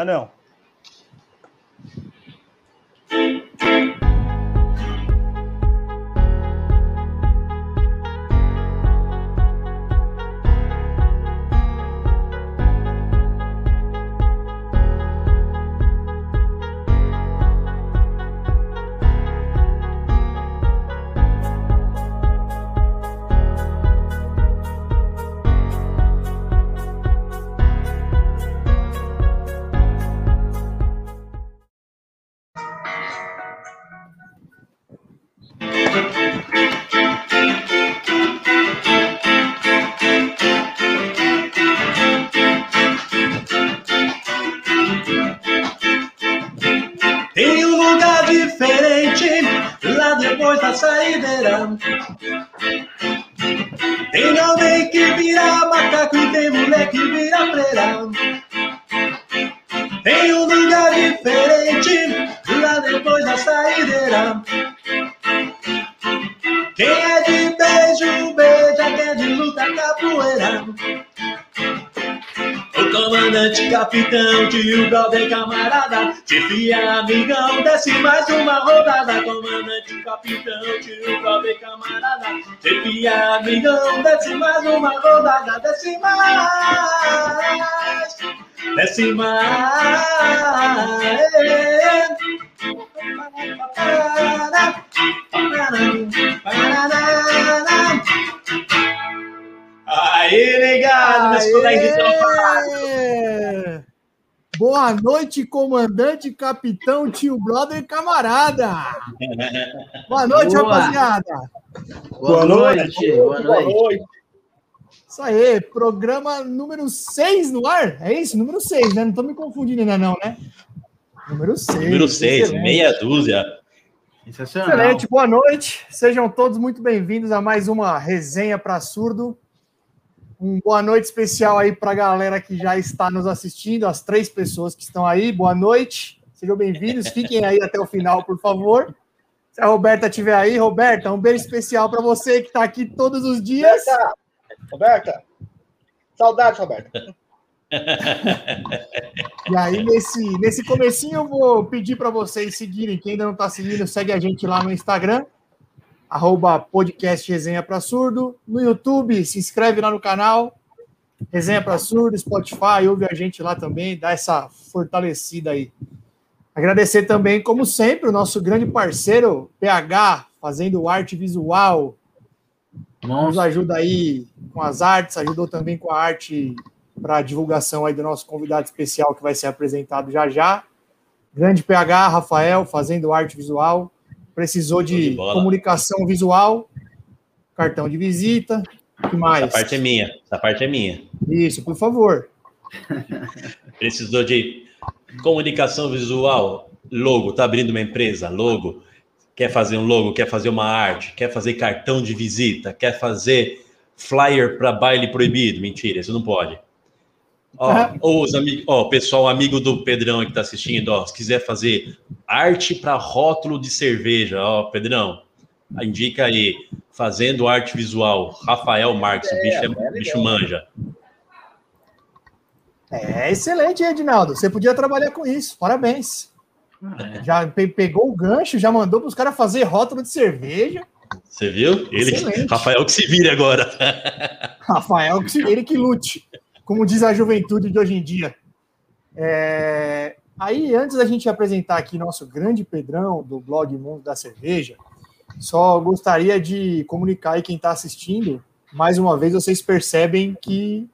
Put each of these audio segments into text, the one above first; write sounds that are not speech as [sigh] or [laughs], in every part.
Ah, não. Capitão, tio, brother, camarada. Chefia, amigão, desce mais uma rodada. Comandante, capitão, tio, brother, camarada. Chefia, amigão, desce mais uma rodada. Desce mais, desce mais. Aí, ligado, meus colegas de. Aê! Boa noite, comandante, capitão, tio, brother e camarada. Boa noite, Boa. rapaziada. Boa, noite. Boa noite. Isso aí, programa número 6 no ar. É isso? Número 6, né? Não tô me confundindo ainda não, né? Número 6. Número 6, meia dúzia. Excelente, boa noite. Sejam todos muito bem-vindos a mais uma resenha para surdo. Um boa noite especial aí para a galera que já está nos assistindo, as três pessoas que estão aí. Boa noite, sejam bem-vindos. Fiquem aí até o final, por favor. Se a Roberta estiver aí, Roberta, um beijo especial para você que está aqui todos os dias. Roberta! Roberta! Saudade, Roberta. E aí, nesse, nesse comecinho, eu vou pedir para vocês seguirem. Quem ainda não está seguindo, segue a gente lá no Instagram, arroba podcast Resenha para Surdo. No YouTube, se inscreve lá no canal, Resenha para Surdo, Spotify, ouve a gente lá também, dá essa fortalecida aí. Agradecer também, como sempre, o nosso grande parceiro, PH, fazendo arte visual, nos ajuda aí com as artes, ajudou também com a arte para divulgação aí do nosso convidado especial que vai ser apresentado já já. Grande PH, Rafael, fazendo arte visual. Precisou de de comunicação visual, cartão de visita, o que mais? Essa parte é minha. Essa parte é minha. Isso, por favor. [laughs] Precisou de comunicação visual, logo, tá abrindo uma empresa, logo. Quer fazer um logo, quer fazer uma arte, quer fazer cartão de visita, quer fazer flyer para baile proibido. Mentira, isso não pode. Ó, ou os amigos, ó, pessoal amigo do Pedrão que tá assistindo, ó, se quiser fazer arte para rótulo de cerveja, ó, Pedrão, indica aí, fazendo arte visual, Rafael Marques, o bicho, é, é bicho manja. É excelente, Edinaldo. Você podia trabalhar com isso. Parabéns. É. Já pe- pegou o gancho, já mandou para os caras fazer rótulo de cerveja. Você viu? Ele, Excelente. Rafael que se vire agora. [laughs] Rafael, que se- ele que lute, como diz a juventude de hoje em dia. É, Aí, antes da gente apresentar aqui nosso grande Pedrão do blog Mundo da Cerveja, só gostaria de comunicar aí quem está assistindo. Mais uma vez, vocês percebem que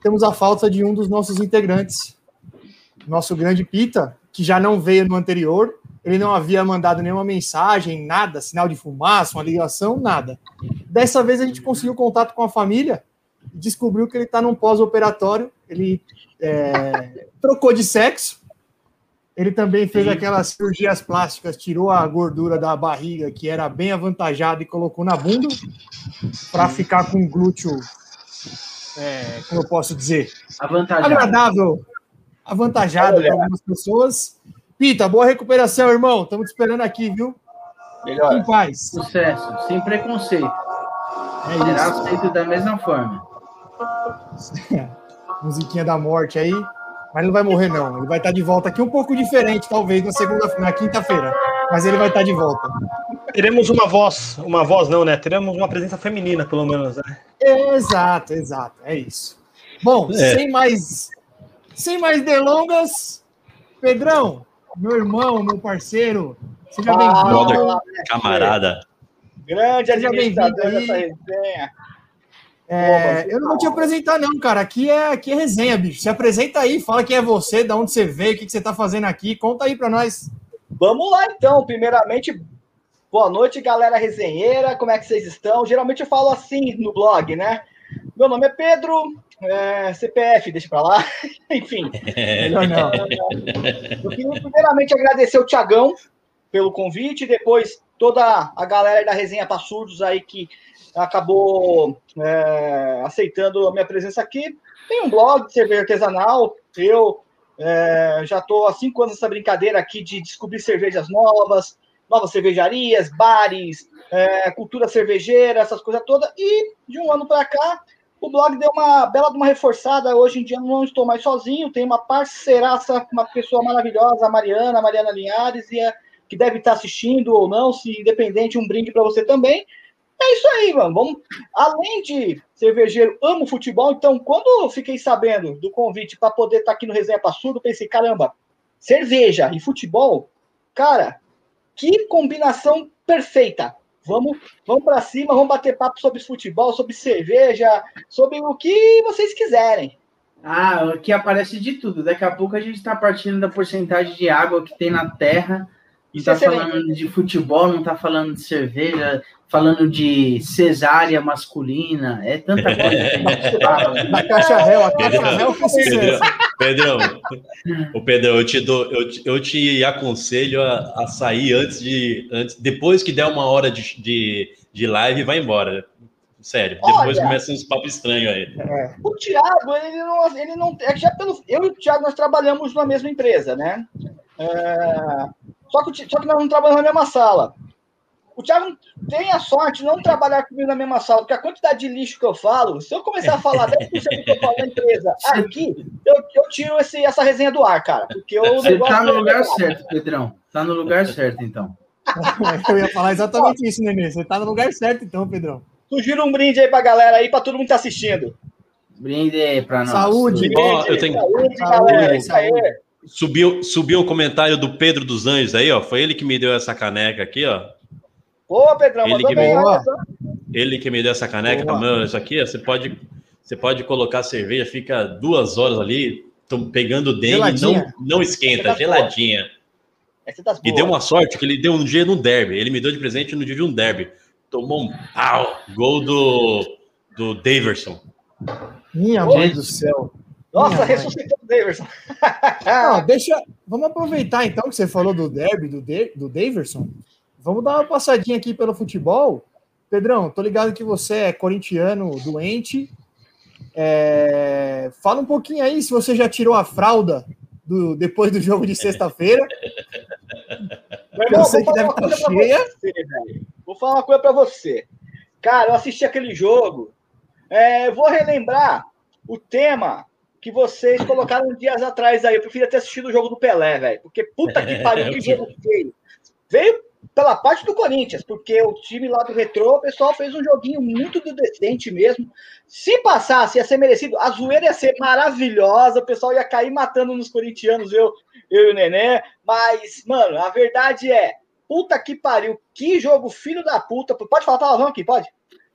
temos a falta de um dos nossos integrantes, nosso grande Pita, que já não veio no anterior. Ele não havia mandado nenhuma mensagem, nada, sinal de fumaça, uma ligação, nada. Dessa vez a gente conseguiu contato com a família descobriu que ele está num pós-operatório. Ele é, trocou de sexo. Ele também fez aquelas cirurgias plásticas, tirou a gordura da barriga, que era bem avantajada, e colocou na bunda, para ficar com glúteo, é, como eu posso dizer, Avantajado. agradável, avantajado para algumas pessoas. Pita, boa recuperação, irmão. Estamos te esperando aqui, viu? Melhor. paz. Sucesso. Sem preconceito. É Será isso. aceito da mesma forma. Musiquinha da morte aí. Mas ele não vai morrer, não. Ele vai estar de volta aqui um pouco diferente, talvez, na segunda, na quinta-feira. Mas ele vai estar de volta. Teremos uma voz, uma voz não, né? Teremos uma presença feminina, pelo menos, né? Exato, exato. É isso. Bom, É. sem mais sem mais delongas, Pedrão, meu irmão, meu parceiro, seja bem-vindo. Brother, camarada. Grande Seja administrador bem-vindo dessa aí. resenha. É, eu não vou te apresentar, não, cara. Aqui é, aqui é resenha, bicho. Se apresenta aí, fala quem é você, de onde você veio, o que, que você tá fazendo aqui. Conta aí pra nós. Vamos lá, então. Primeiramente, boa noite, galera resenheira. Como é que vocês estão? Geralmente eu falo assim no blog, né? Meu nome é Pedro, é, CPF, deixa pra lá. [laughs] Enfim, Melhor não. eu queria primeiramente agradecer o Tiagão pelo convite, depois toda a galera da Resenha para Surdos aí que acabou é, aceitando a minha presença aqui. Tem um blog de cerveja artesanal, eu é, já estou há cinco anos nessa brincadeira aqui de descobrir cervejas novas, novas cervejarias, bares, é, cultura cervejeira, essas coisas todas. E de um ano para cá, o blog deu uma bela uma reforçada. Hoje em dia não estou mais sozinho, tem uma parceiraça, uma pessoa maravilhosa, a Mariana, a Mariana Linhares, e é, que deve estar assistindo ou não, se independente, um brinde para você também. É isso aí, mano. Vamos... Além de cervejeiro, amo futebol, então quando eu fiquei sabendo do convite para poder estar aqui no Resenha Passudo, pensei, caramba, cerveja e futebol, cara, que combinação perfeita. Vamos, vamos para cima, vamos bater papo sobre futebol, sobre cerveja, sobre o que vocês quiserem. Ah, aqui aparece de tudo. Daqui a pouco a gente está partindo da porcentagem de água que tem na terra. Não é está falando de futebol, não está falando de cerveja, falando de cesárea masculina. É tanta coisa que a gente [laughs] fala. A caixa réu, a caixa Pedrão, réu com Pedrão. Pedrão, [laughs] o Pedrão, eu te dou, eu te, eu te aconselho a, a sair antes de, antes, depois que der uma hora de, de, de live, vai embora. Sério, depois Olha. começa uns papos estranhos aí. O Thiago, ele não, ele não. É que já pelo, eu e o Thiago nós trabalhamos na mesma empresa, né? É, só, que, só que nós não trabalhamos na mesma sala. O Thiago tem a sorte de não trabalhar comigo na mesma sala, porque a quantidade de lixo que eu falo, se eu começar a falar 10% do que eu falo na empresa [laughs] aqui, eu, eu tiro esse, essa resenha do ar, cara. Porque o Você tá no é- lugar certo, Pedrão. Tá no lugar certo, então. Eu ia falar exatamente isso, Nenê. Você tá no lugar certo, então, Pedrão. Sugiro um brinde aí pra galera aí, pra todo mundo que tá assistindo. Brinde aí pra nós. Saúde. Ó, eu tenho- Saúde, Saúde, galera. Isso aí. Subiu, subiu o comentário do Pedro dos Anjos aí, ó. Foi ele que me deu essa caneca aqui, ó. Ô, Pedrão, Ele que bem, me- só. Ele que me deu essa caneca, Boa. mano, isso aqui, ó, você pode, você pode colocar cerveja, fica duas horas ali, pegando dengue, não, Geladinha. não esquenta, Essa tá geladinha. Essa das E boas. deu uma sorte que ele deu um dia no derby. Ele me deu de presente no dia de um derby. Tomou um pau, gol do, do Daverson. Minha mãe do céu. Nossa, Minha mãe. ressuscitou o Daverson. [laughs] Não, deixa. Vamos aproveitar então que você falou do derby do, De, do Daverson. Vamos dar uma passadinha aqui pelo futebol. Pedrão, tô ligado que você é corintiano doente. É, Fala um pouquinho aí se você já tirou a fralda do- depois do jogo de sexta-feira. Eu sei vou que falar deve uma estar coisa pra cheia. você. Vou falar uma coisa pra você. Cara, eu assisti aquele jogo. É, vou relembrar o tema que vocês colocaram dias atrás aí. Eu preferia ter assistido o jogo do Pelé, velho. Porque puta que [laughs] pariu, que jogo feio. Veio pela parte do Corinthians, porque o time lá do Retrô, o pessoal fez um joguinho muito do decente mesmo. Se passasse, ia ser merecido. A zoeira ia ser maravilhosa, o pessoal ia cair matando nos corintianos, eu, eu e o Nenê. Mas, mano, a verdade é, puta que pariu, que jogo filho da puta. Pode falar palavrão aqui, pode?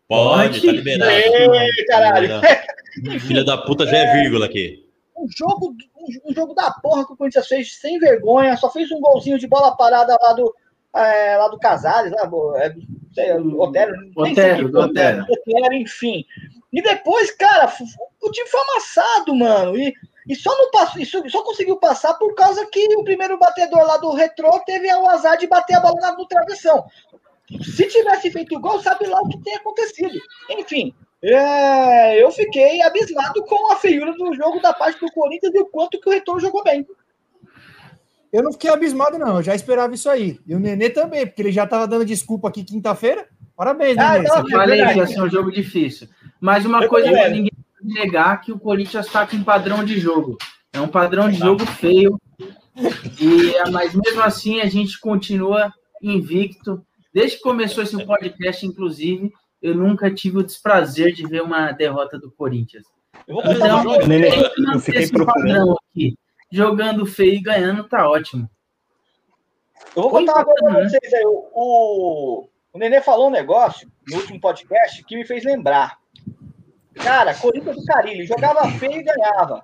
Pode, tá liberado. Ei, caralho. Filha da puta já é vírgula aqui. Um jogo, um, jogo da porra que o Corinthians fez sem vergonha, só fez um golzinho de bola parada lá do, é, lá do Casares, lá, do- é, do- sei, Otero, sei Otero, foi, Otero. Otero, enfim. E depois, cara, o time foi amassado, mano. E, e só não passou, e só, só conseguiu passar por causa que o primeiro batedor lá do retrô teve o azar de bater a bola na- no travessão. Se tivesse feito gol, sabe lá o que tem acontecido. Enfim, é, eu fiquei abismado com a feiura do jogo da parte do Corinthians e o quanto que o retorno jogou bem. Eu não fiquei abismado, não. Eu já esperava isso aí. E o Nenê também, porque ele já tava dando desculpa aqui quinta-feira. Parabéns, Ah, Nenê. Eu falei que ia ser um jogo difícil. Mas uma Eu coisa que ninguém pode negar que o Corinthians está com padrão de jogo. É um padrão de jogo feio. E, mas mesmo assim a gente continua invicto. Desde que começou esse podcast, inclusive, eu nunca tive o desprazer de ver uma derrota do Corinthians. Eu vou Então, Nenê, eu fiquei procurando. aqui. Jogando feio e ganhando tá ótimo. Eu vou contar uma coisa pra importante, vocês aí. O, o, Nenê falou um negócio no último podcast que me fez lembrar. Cara, Corinthians do Carilli jogava feio e ganhava.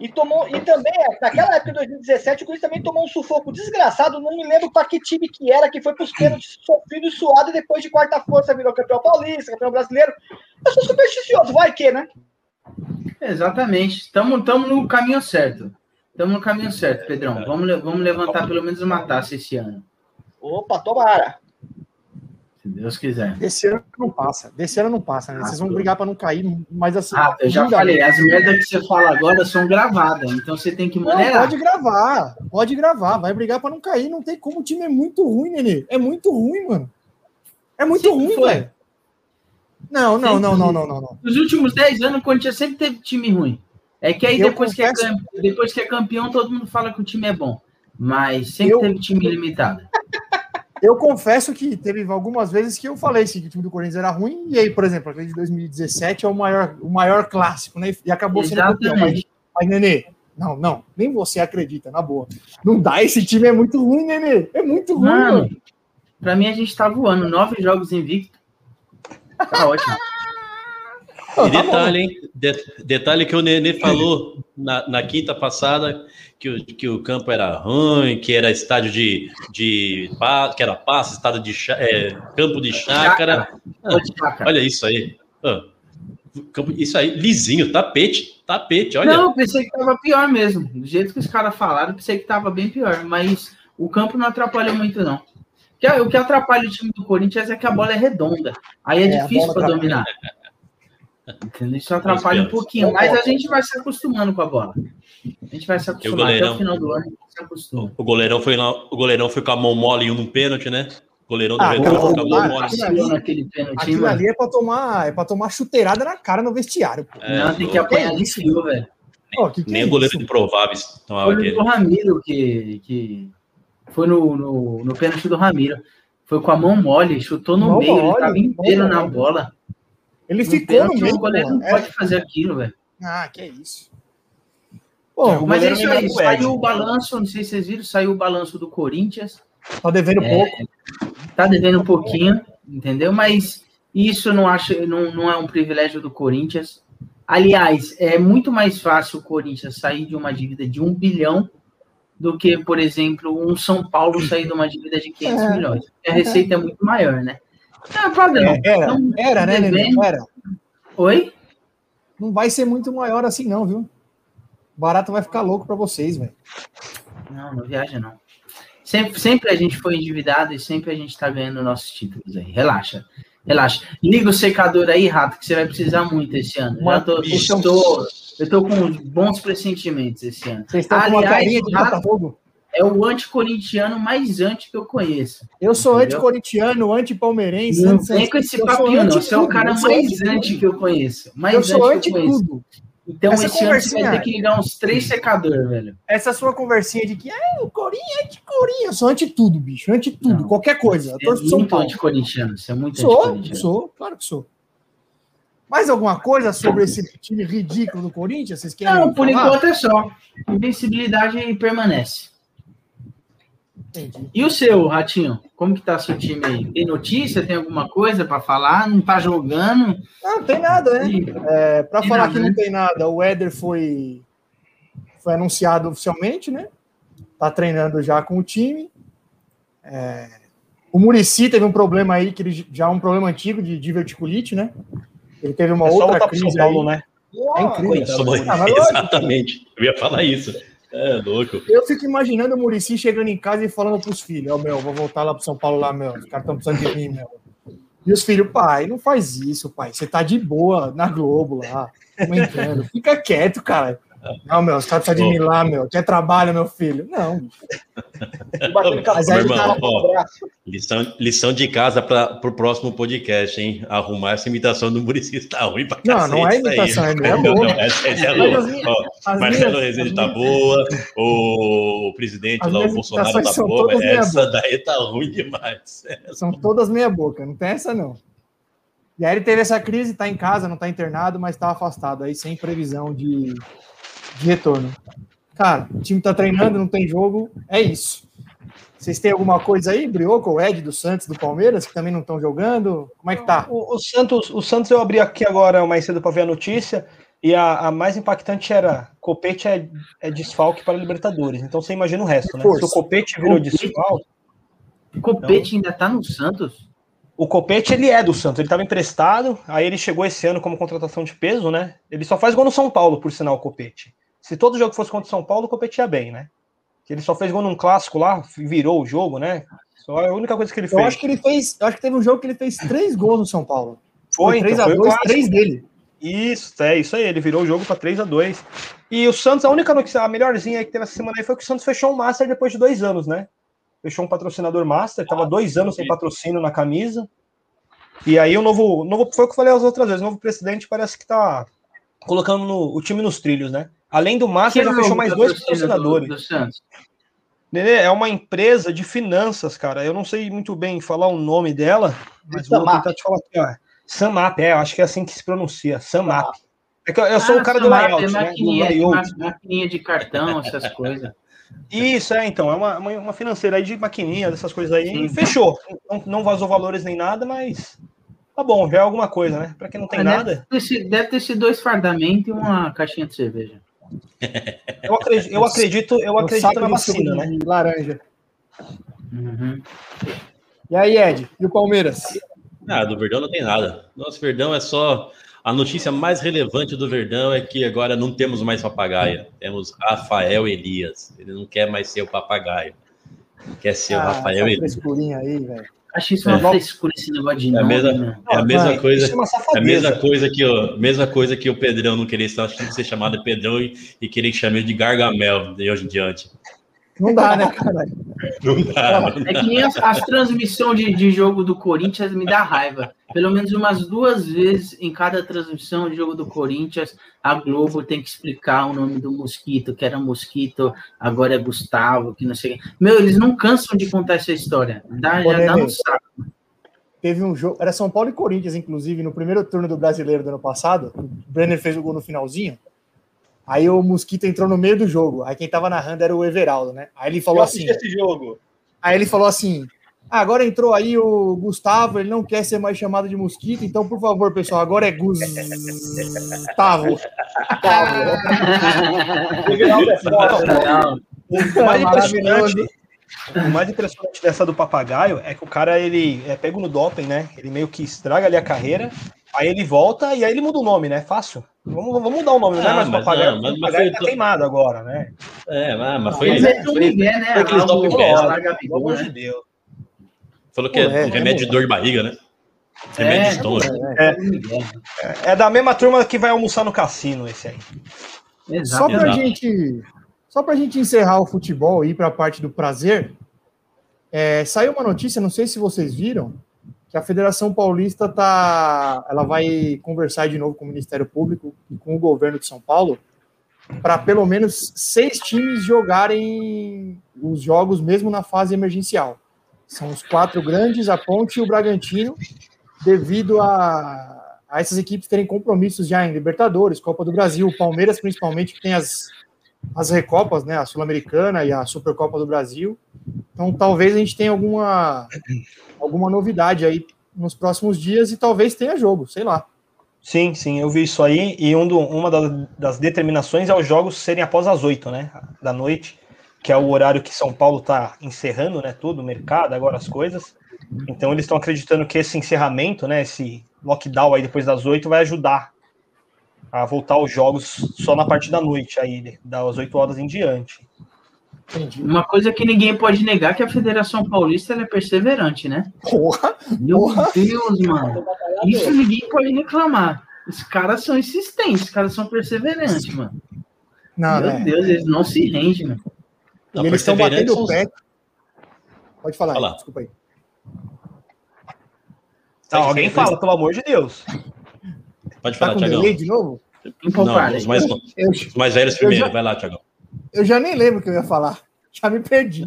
E, tomou, e também, naquela época de 2017, o Corinthians também tomou um sufoco desgraçado. Não me lembro para que time que era, que foi para os pênaltis sofrido e suado, e depois de quarta força virou campeão paulista, campeão brasileiro. Eu sou supersticioso, vai que, né? Exatamente. Estamos no caminho certo. Estamos no caminho certo, Pedrão. Vamos, vamos levantar pelo menos uma taça esse ano. Opa, tomara. Se Deus quiser. Desse ano não passa. Desse ano não passa, né? Vocês vão brigar para não cair, mas assim. Ah, eu já falei, as merdas que você fala agora são gravadas, então você tem que Não, maneirar. pode gravar, pode gravar, vai brigar para não cair, não tem como, o time é muito ruim, Nenê. É muito ruim, mano. É muito Sempre ruim, velho. Não, não, não, não, não, não, não. Nos últimos 10 anos, o Corinthians sempre teve time ruim. É que aí Eu depois, que é, confesso- campe- depois que é campeão, todo mundo fala que o time é bom. Mas sempre Eu- teve time limitado. Eu confesso que teve algumas vezes que eu falei assim, que o time do Corinthians era ruim, e aí, por exemplo, aquele de 2017 é o maior, o maior clássico, né? E acabou sendo campeão. Mas, Exatamente. mas, Nenê, não, não, nem você acredita, na boa. Não dá, esse time é muito ruim, Nenê. É muito ruim, Mano, mano. pra mim a gente tá voando. Nove jogos invicto. Tá ótimo. E tá bom. detalhe, hein? De- detalhe que o Nenê falou na, na quinta passada que o, que o campo era ruim, que era estádio de, de que era passe, estado de é, campo de chácara. Tacar. Olha isso aí. Ah, campo- isso aí, lisinho, tapete, tapete, olha. Não, pensei que tava pior mesmo. Do jeito que os caras falaram, pensei que tava bem pior. Mas o campo não atrapalha muito, não. O que- O que atrapalha o time do Corinthians é que a bola é redonda. Aí é, É, difícil para atrapalha. dominar. Entendeu? Isso atrapalha um pouquinho. Mas a gente vai se acostumando com a bola. A gente vai se acostumar. Até o final do ano a gente se acostuma. O goleirão foi lá, o goleirão foi com a mão mole num pênalti, né? O goleirão do Ah, foi com a mão mole. Pênalti, Aquilo mano. ali é pra tomar, é pra tomar chuteirada na cara no vestiário. Pô. É, não, tem que apanhar de fio, velho. Pô, que que Nem é o goleiro isso? de prováveis tomava Foi aquele. no Ramiro que, que foi no, no, no pênalti do Ramiro. Foi com a mão mole, chutou no Mão meio, mole, ele tava inteiro na mole. bola. Ele No ficou pênalti, no meio. O goleiro não É- pode fazer aquilo, velho. Ah, que é isso. Pô, o Mas é isso aí, saiu o balanço, não sei se vocês viram, saiu o balanço do Corinthians. tá devendo É, pouco. Tá devendo um pouquinho, entendeu? Mas isso não acho, não, não é um privilégio do Corinthians. Aliás, é muito mais fácil o Corinthians sair de uma dívida de um bilhão do que, por exemplo, um São Paulo sair de uma dívida de 500 É. milhões. A receita é muito maior, né? É padrão. É, era, Então, era, né, Nenê? Era. Oi? Não vai ser muito maior assim, não, viu? O barato vai ficar louco pra vocês, velho. Não, não viaja, não. Sempre, sempre a gente foi endividado e sempre a gente tá ganhando nossos títulos aí. Relaxa. Relaxa. Liga o secador aí, Rato, que você vai precisar muito esse ano. Já tô, eu, tô, eu tô com bons pressentimentos esse ano. Vocês estão com uma Aliás, carinha de Rato- Botafogo. É o anticorintiano mais anti que eu conheço. Eu sou anticorintiano, anti-palmeirense. Não vem com esse papinho, não. Você é o cara mais anti que eu conheço. Mais Eu sou anti que eu conheço. anti-tudo. Então Essa esse ano você vai ter que ligar uns três secadores, velho. Essa sua conversinha de que ah, o Corinha é anti-Corinha. Eu sou anti-tudo, bicho. Anti-tudo. Não. Qualquer coisa. Eu é torço pro São Paulo. anticorintiano. Você é muito Sou, sou. Claro que sou. Mais alguma coisa sobre esse time ridículo do Corinthians? Vocês querem Não, por falar? enquanto é só. Invencibilidade permanece. Entendi. E o seu, Ratinho? Como que tá seu time aí? Tem notícia? Tem alguma coisa para falar? Não tá jogando? Não, não tem nada, né? É, para falar nada, que não né? tem nada, o Éder foi, foi anunciado oficialmente, né? Tá treinando já com o time. É, o Murici teve um problema aí, que ele já é um problema antigo de diverticulite, né? Ele teve uma É outra crise Paulo, aí. né? É incrível. Vai- Ah, lógico. Exatamente. Eu ia falar isso. É louco. Eu fico imaginando o Murici chegando em casa e falando pros filhos: Ó, meu, vou voltar lá pro São Paulo lá, meu. Os caras estão precisando de mim, meu. E os filhos, pai, não faz isso, pai. Você tá de boa na Globo lá, comentando. Fica quieto, cara. Não, meu, os caras precisam de mim lá, meu. Quer trabalho, meu filho? Não. Mas aí, irmão, tá ó, lição, lição de casa para o próximo podcast, hein? Arrumar essa imitação do Murici está ruim pra Não, não é imitação, é mesmo. Não, não, essa, essa é boa. Marcelo Rezende tá boa, o, o presidente lá, o Bolsonaro tá boa, essa daí tá ruim demais. São todas meia boca, não tem essa não. E aí ele teve essa crise, está em casa, não está internado, mas está afastado aí, sem previsão de, de retorno. Cara, o time está treinando, não tem jogo, é isso. Vocês têm alguma coisa aí, Brioco, o Ed do Santos, do Palmeiras, que também não estão jogando? Como é que tá? O, o, Santos, o Santos eu abri aqui agora mais cedo para ver a notícia, e a, a, mais impactante era Copete é, é desfalque para Libertadores. Então você imagina o resto, né? Se o Copete virou Copete, desfalque. Copete então... ainda tá no Santos? O Copete, ele é do Santos, ele estava emprestado, aí ele chegou esse ano como contratação de peso, né? Ele só faz gol no São Paulo, por sinal, o Copete. Se todo jogo fosse contra o São Paulo, o Copete ia bem, né? Ele só fez gol num clássico lá, virou o jogo, né? Só é a única coisa que ele fez. Eu acho que ele fez, eu acho que teve um jogo que ele fez três gols no São Paulo. Foi, foi 3 então, a 2, três dele. Isso, é isso aí. Ele virou o jogo para 3 a 2 E o Santos, a única notícia, a melhorzinha que teve essa semana aí foi que o Santos fechou um Master depois de dois anos, né? Fechou um patrocinador Master, tava dois anos sem patrocínio na camisa. E aí o novo, novo foi o que eu falei as outras vezes, o novo presidente parece que tá colocando no, o time nos trilhos, né? Além do Master, já fechou mais dois patrocinadores. Do, do Nenê, é uma empresa de finanças, cara. Eu não sei muito bem falar o nome dela, mas vou tentar te falar aqui, ó. Samap, é, eu acho que é assim que se pronuncia, Samap. É que eu, eu sou ah, o cara do layout, é né? Maquininha, layout. maquininha de cartão, essas coisas. Isso, é, então, é uma, uma, financeira aí de maquininha, dessas coisas aí, Sim. e fechou. Não, não vazou valores nem nada, mas Tá bom, já é alguma coisa, né? Para quem não tem ah, nada. Deve ter, deve ter sido dois fardamentos e uma caixinha de cerveja. Eu acredito, eu acredito, eu acredito na vacina, né? Laranja. Uhum. E aí, Ed? E o Palmeiras? Ah, do Verdão não tem nada. Nosso Verdão é só. A notícia mais relevante do Verdão é que agora não temos mais papagaio. Temos Rafael Elias. Ele não quer mais ser o papagaio. Quer ser ah, o Rafael Elias. aí, velho. Acho isso uma é. frescura esse negócio de é a mesma, né? É a mesma coisa. É, é a mesma coisa que o mesma coisa que o Pedrão não queria ser chamado de Pedrão e, e querer que chame de Gargamel de hoje em diante. Não dá, né, caralho? Não dá. É que nem as, as transmissões de, de jogo do Corinthians me dá raiva. Pelo menos umas duas vezes em cada transmissão de jogo do Corinthians, a Globo tem que explicar o nome do mosquito, que era mosquito, agora é Gustavo, que não sei. Meu, eles não cansam de contar essa história. Dá, já dá um saco. Teve um jogo, era São Paulo e Corinthians, inclusive, no primeiro turno do brasileiro do ano passado. O Brenner fez o gol no finalzinho. Aí o Mosquito entrou no meio do jogo. Aí quem tava narrando era o Everaldo, né? Aí ele falou assim. Esse jogo. Aí ele falou assim: ah, agora entrou aí o Gustavo, ele não quer ser mais chamado de Mosquito, então, por favor, pessoal, agora é Gustavo. [laughs] o mais impressionante, o mais impressionante dessa do papagaio é que o cara ele é pego no doping, né? Ele meio que estraga ali a carreira Aí ele volta e aí ele muda o nome, né? Fácil. Vamos, vamos mudar o nome, ah, não é mais mas, papagaio. Não, mas, papagaio tá queimado agora, né? É, mas, mas foi. Mas é foi, Miguel, né? Foi aqueles top Pelo amor de Deus. Falou que é, é remédio de dor de barriga, né? Remédio é, de estômago. É, é, é, da mesma turma que vai almoçar no cassino, esse aí. Exato. Só pra Exato. gente. Só pra gente encerrar o futebol e ir pra parte do prazer. É, saiu uma notícia, não sei se vocês viram, que a Federação Paulista tá, ela vai conversar de novo com o Ministério Público e com o governo de São Paulo para pelo menos seis times jogarem os jogos mesmo na fase emergencial. São os quatro grandes, a Ponte e o Bragantino, devido a, a essas equipes terem compromissos já em Libertadores, Copa do Brasil, Palmeiras principalmente, que tem as, as Recopas, né, a Sul-Americana e a Supercopa do Brasil. Então, talvez a gente tenha alguma, alguma novidade aí nos próximos dias e talvez tenha jogo, sei lá. Sim, sim, eu vi isso aí. E um do, uma das determinações é os jogos serem após as oito, né, da noite, que é o horário que São Paulo está encerrando, né, tudo, o mercado, agora as coisas. Então, eles estão acreditando que esse encerramento, né, esse lockdown aí depois das oito vai ajudar a voltar aos jogos só na parte da noite, aí, das 8 horas em diante. Entendi. Uma coisa que ninguém pode negar é que a Federação Paulista é perseverante, né? Porra! Meu porra. Deus, mano. Isso ninguém pode reclamar. Os caras são insistentes, os caras são perseverantes, mano. Não, Meu né? Deus, eles não se rendem, mano. E eles estão batendo o pé. Pode falar, Fala. desculpa aí. Tá, alguém fala, pelo amor de Deus. Pode Tá falar, com Tiagão. delay de novo? Não, para. os mais, Eu, os mais velhos primeiro. já- Vai lá, Tiagão. eu já nem lembro o que eu ia falar. Já me perdi.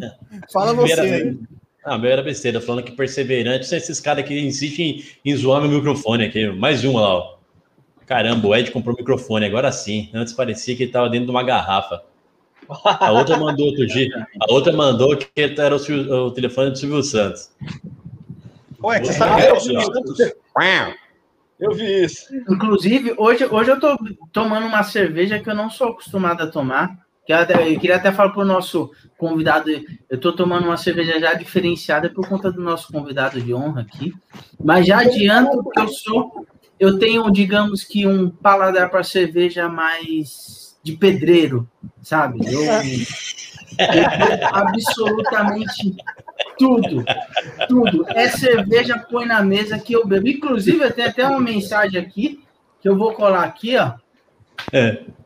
Fala você aí. Ah, meu era besteira, falando que perseverante são esses caras que insistem em, em zoar meu microfone aqui. Mais um lá, ó. Caramba, o Ed comprou o microfone, agora sim. Antes parecia que ele tava dentro de uma garrafa. A outra mandou outro dia. A outra mandou que era o, Silvio- o telefone do Silvio Santos. Ué, você sabe que eu é Eu vi isso. Inclusive, hoje, hoje eu tô tomando uma cerveja que eu não sou acostumado a tomar. Que eu, até- eu queria até falar pro nosso convidado, eu tô tomando uma cerveja já diferenciada por conta do nosso convidado de honra aqui. Mas já adianto que eu sou, eu tenho, digamos que um paladar para cerveja mais de pedreiro, sabe? Eu, [laughs] absolutamente tudo, tudo. É cerveja, põe na mesa que eu bebo. Inclusive, eu tenho até uma mensagem aqui que eu vou colar aqui, ó.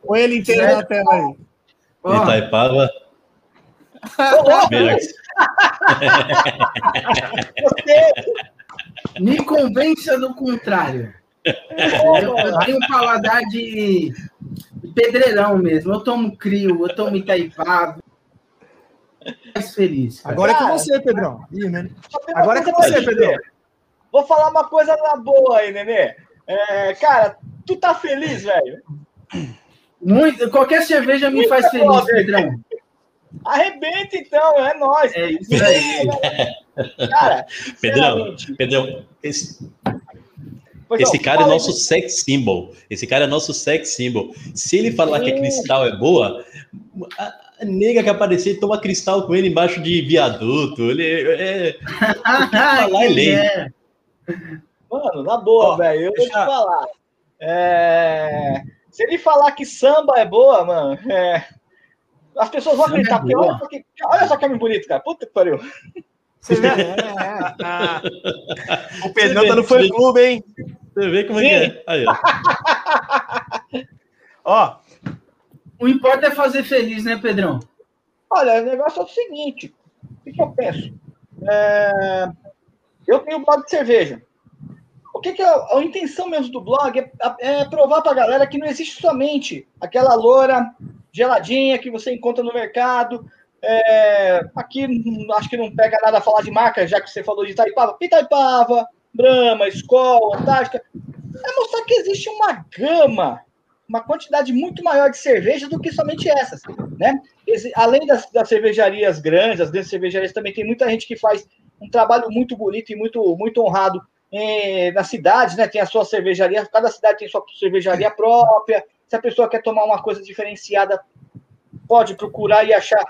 Põe ele inteiro na tela aí. Ó, Itaipava. [laughs] Me convença do contrário. Eu, eu tenho um paladar de pedreirão mesmo. Eu tomo crio, eu tomo Itaipava. Mais feliz. cara. Agora é com você, Pedrão. Ih, né? Agora é com você, Pedrão. Vou falar uma coisa na boa aí, Nenê. É, cara, tu tá feliz, velho? Muito, qualquer cerveja me faz feliz, Pedrão. Arrebenta então, é nóis. É isso aí. Cara, Pedrão, Pedrão, esse, pois esse não, cara é nosso sex symbol. Esse cara é nosso sex symbol. Se ele falar que a cristal é boa, a, a nega que aparecer toma cristal com ele embaixo de viaduto. Ele é. [laughs] falar é lei. É. Mano, na boa, velho. Eu vou te deixa- falar. É, Se ele falar que samba é boa, mano, é, as pessoas vão é acreditar. porque boa. olha, só que, olha só que homem bonito, cara. Puta que pariu. Você vê? [laughs] É, é. [laughs] O Pedrão tá no fã clube, hein? Você vê como é que é. Aí, ó. Ó, O importa é fazer feliz, né, Pedrão? Olha, o negócio é o seguinte: o que, eu penso? É, Eu tenho blog de cerveja. O que, que é a, a intenção mesmo do blog é, é provar para a galera que não existe somente aquela loura geladinha que você encontra no mercado. É, aqui acho que não pega nada a falar de marca, já que você falou de Itaipava. Itaipava, Brahma, Skol, Antártica. É mostrar que existe uma gama, uma quantidade muito maior de cerveja do que somente essas, né? Além das, das cervejarias grandes, as grandes cervejarias também tem muita gente que faz um trabalho muito bonito e muito, muito honrado eh, nas cidades, né? Tem a sua cervejaria, cada cidade tem sua cervejaria própria. Se a pessoa quer tomar uma coisa diferenciada, pode procurar e achar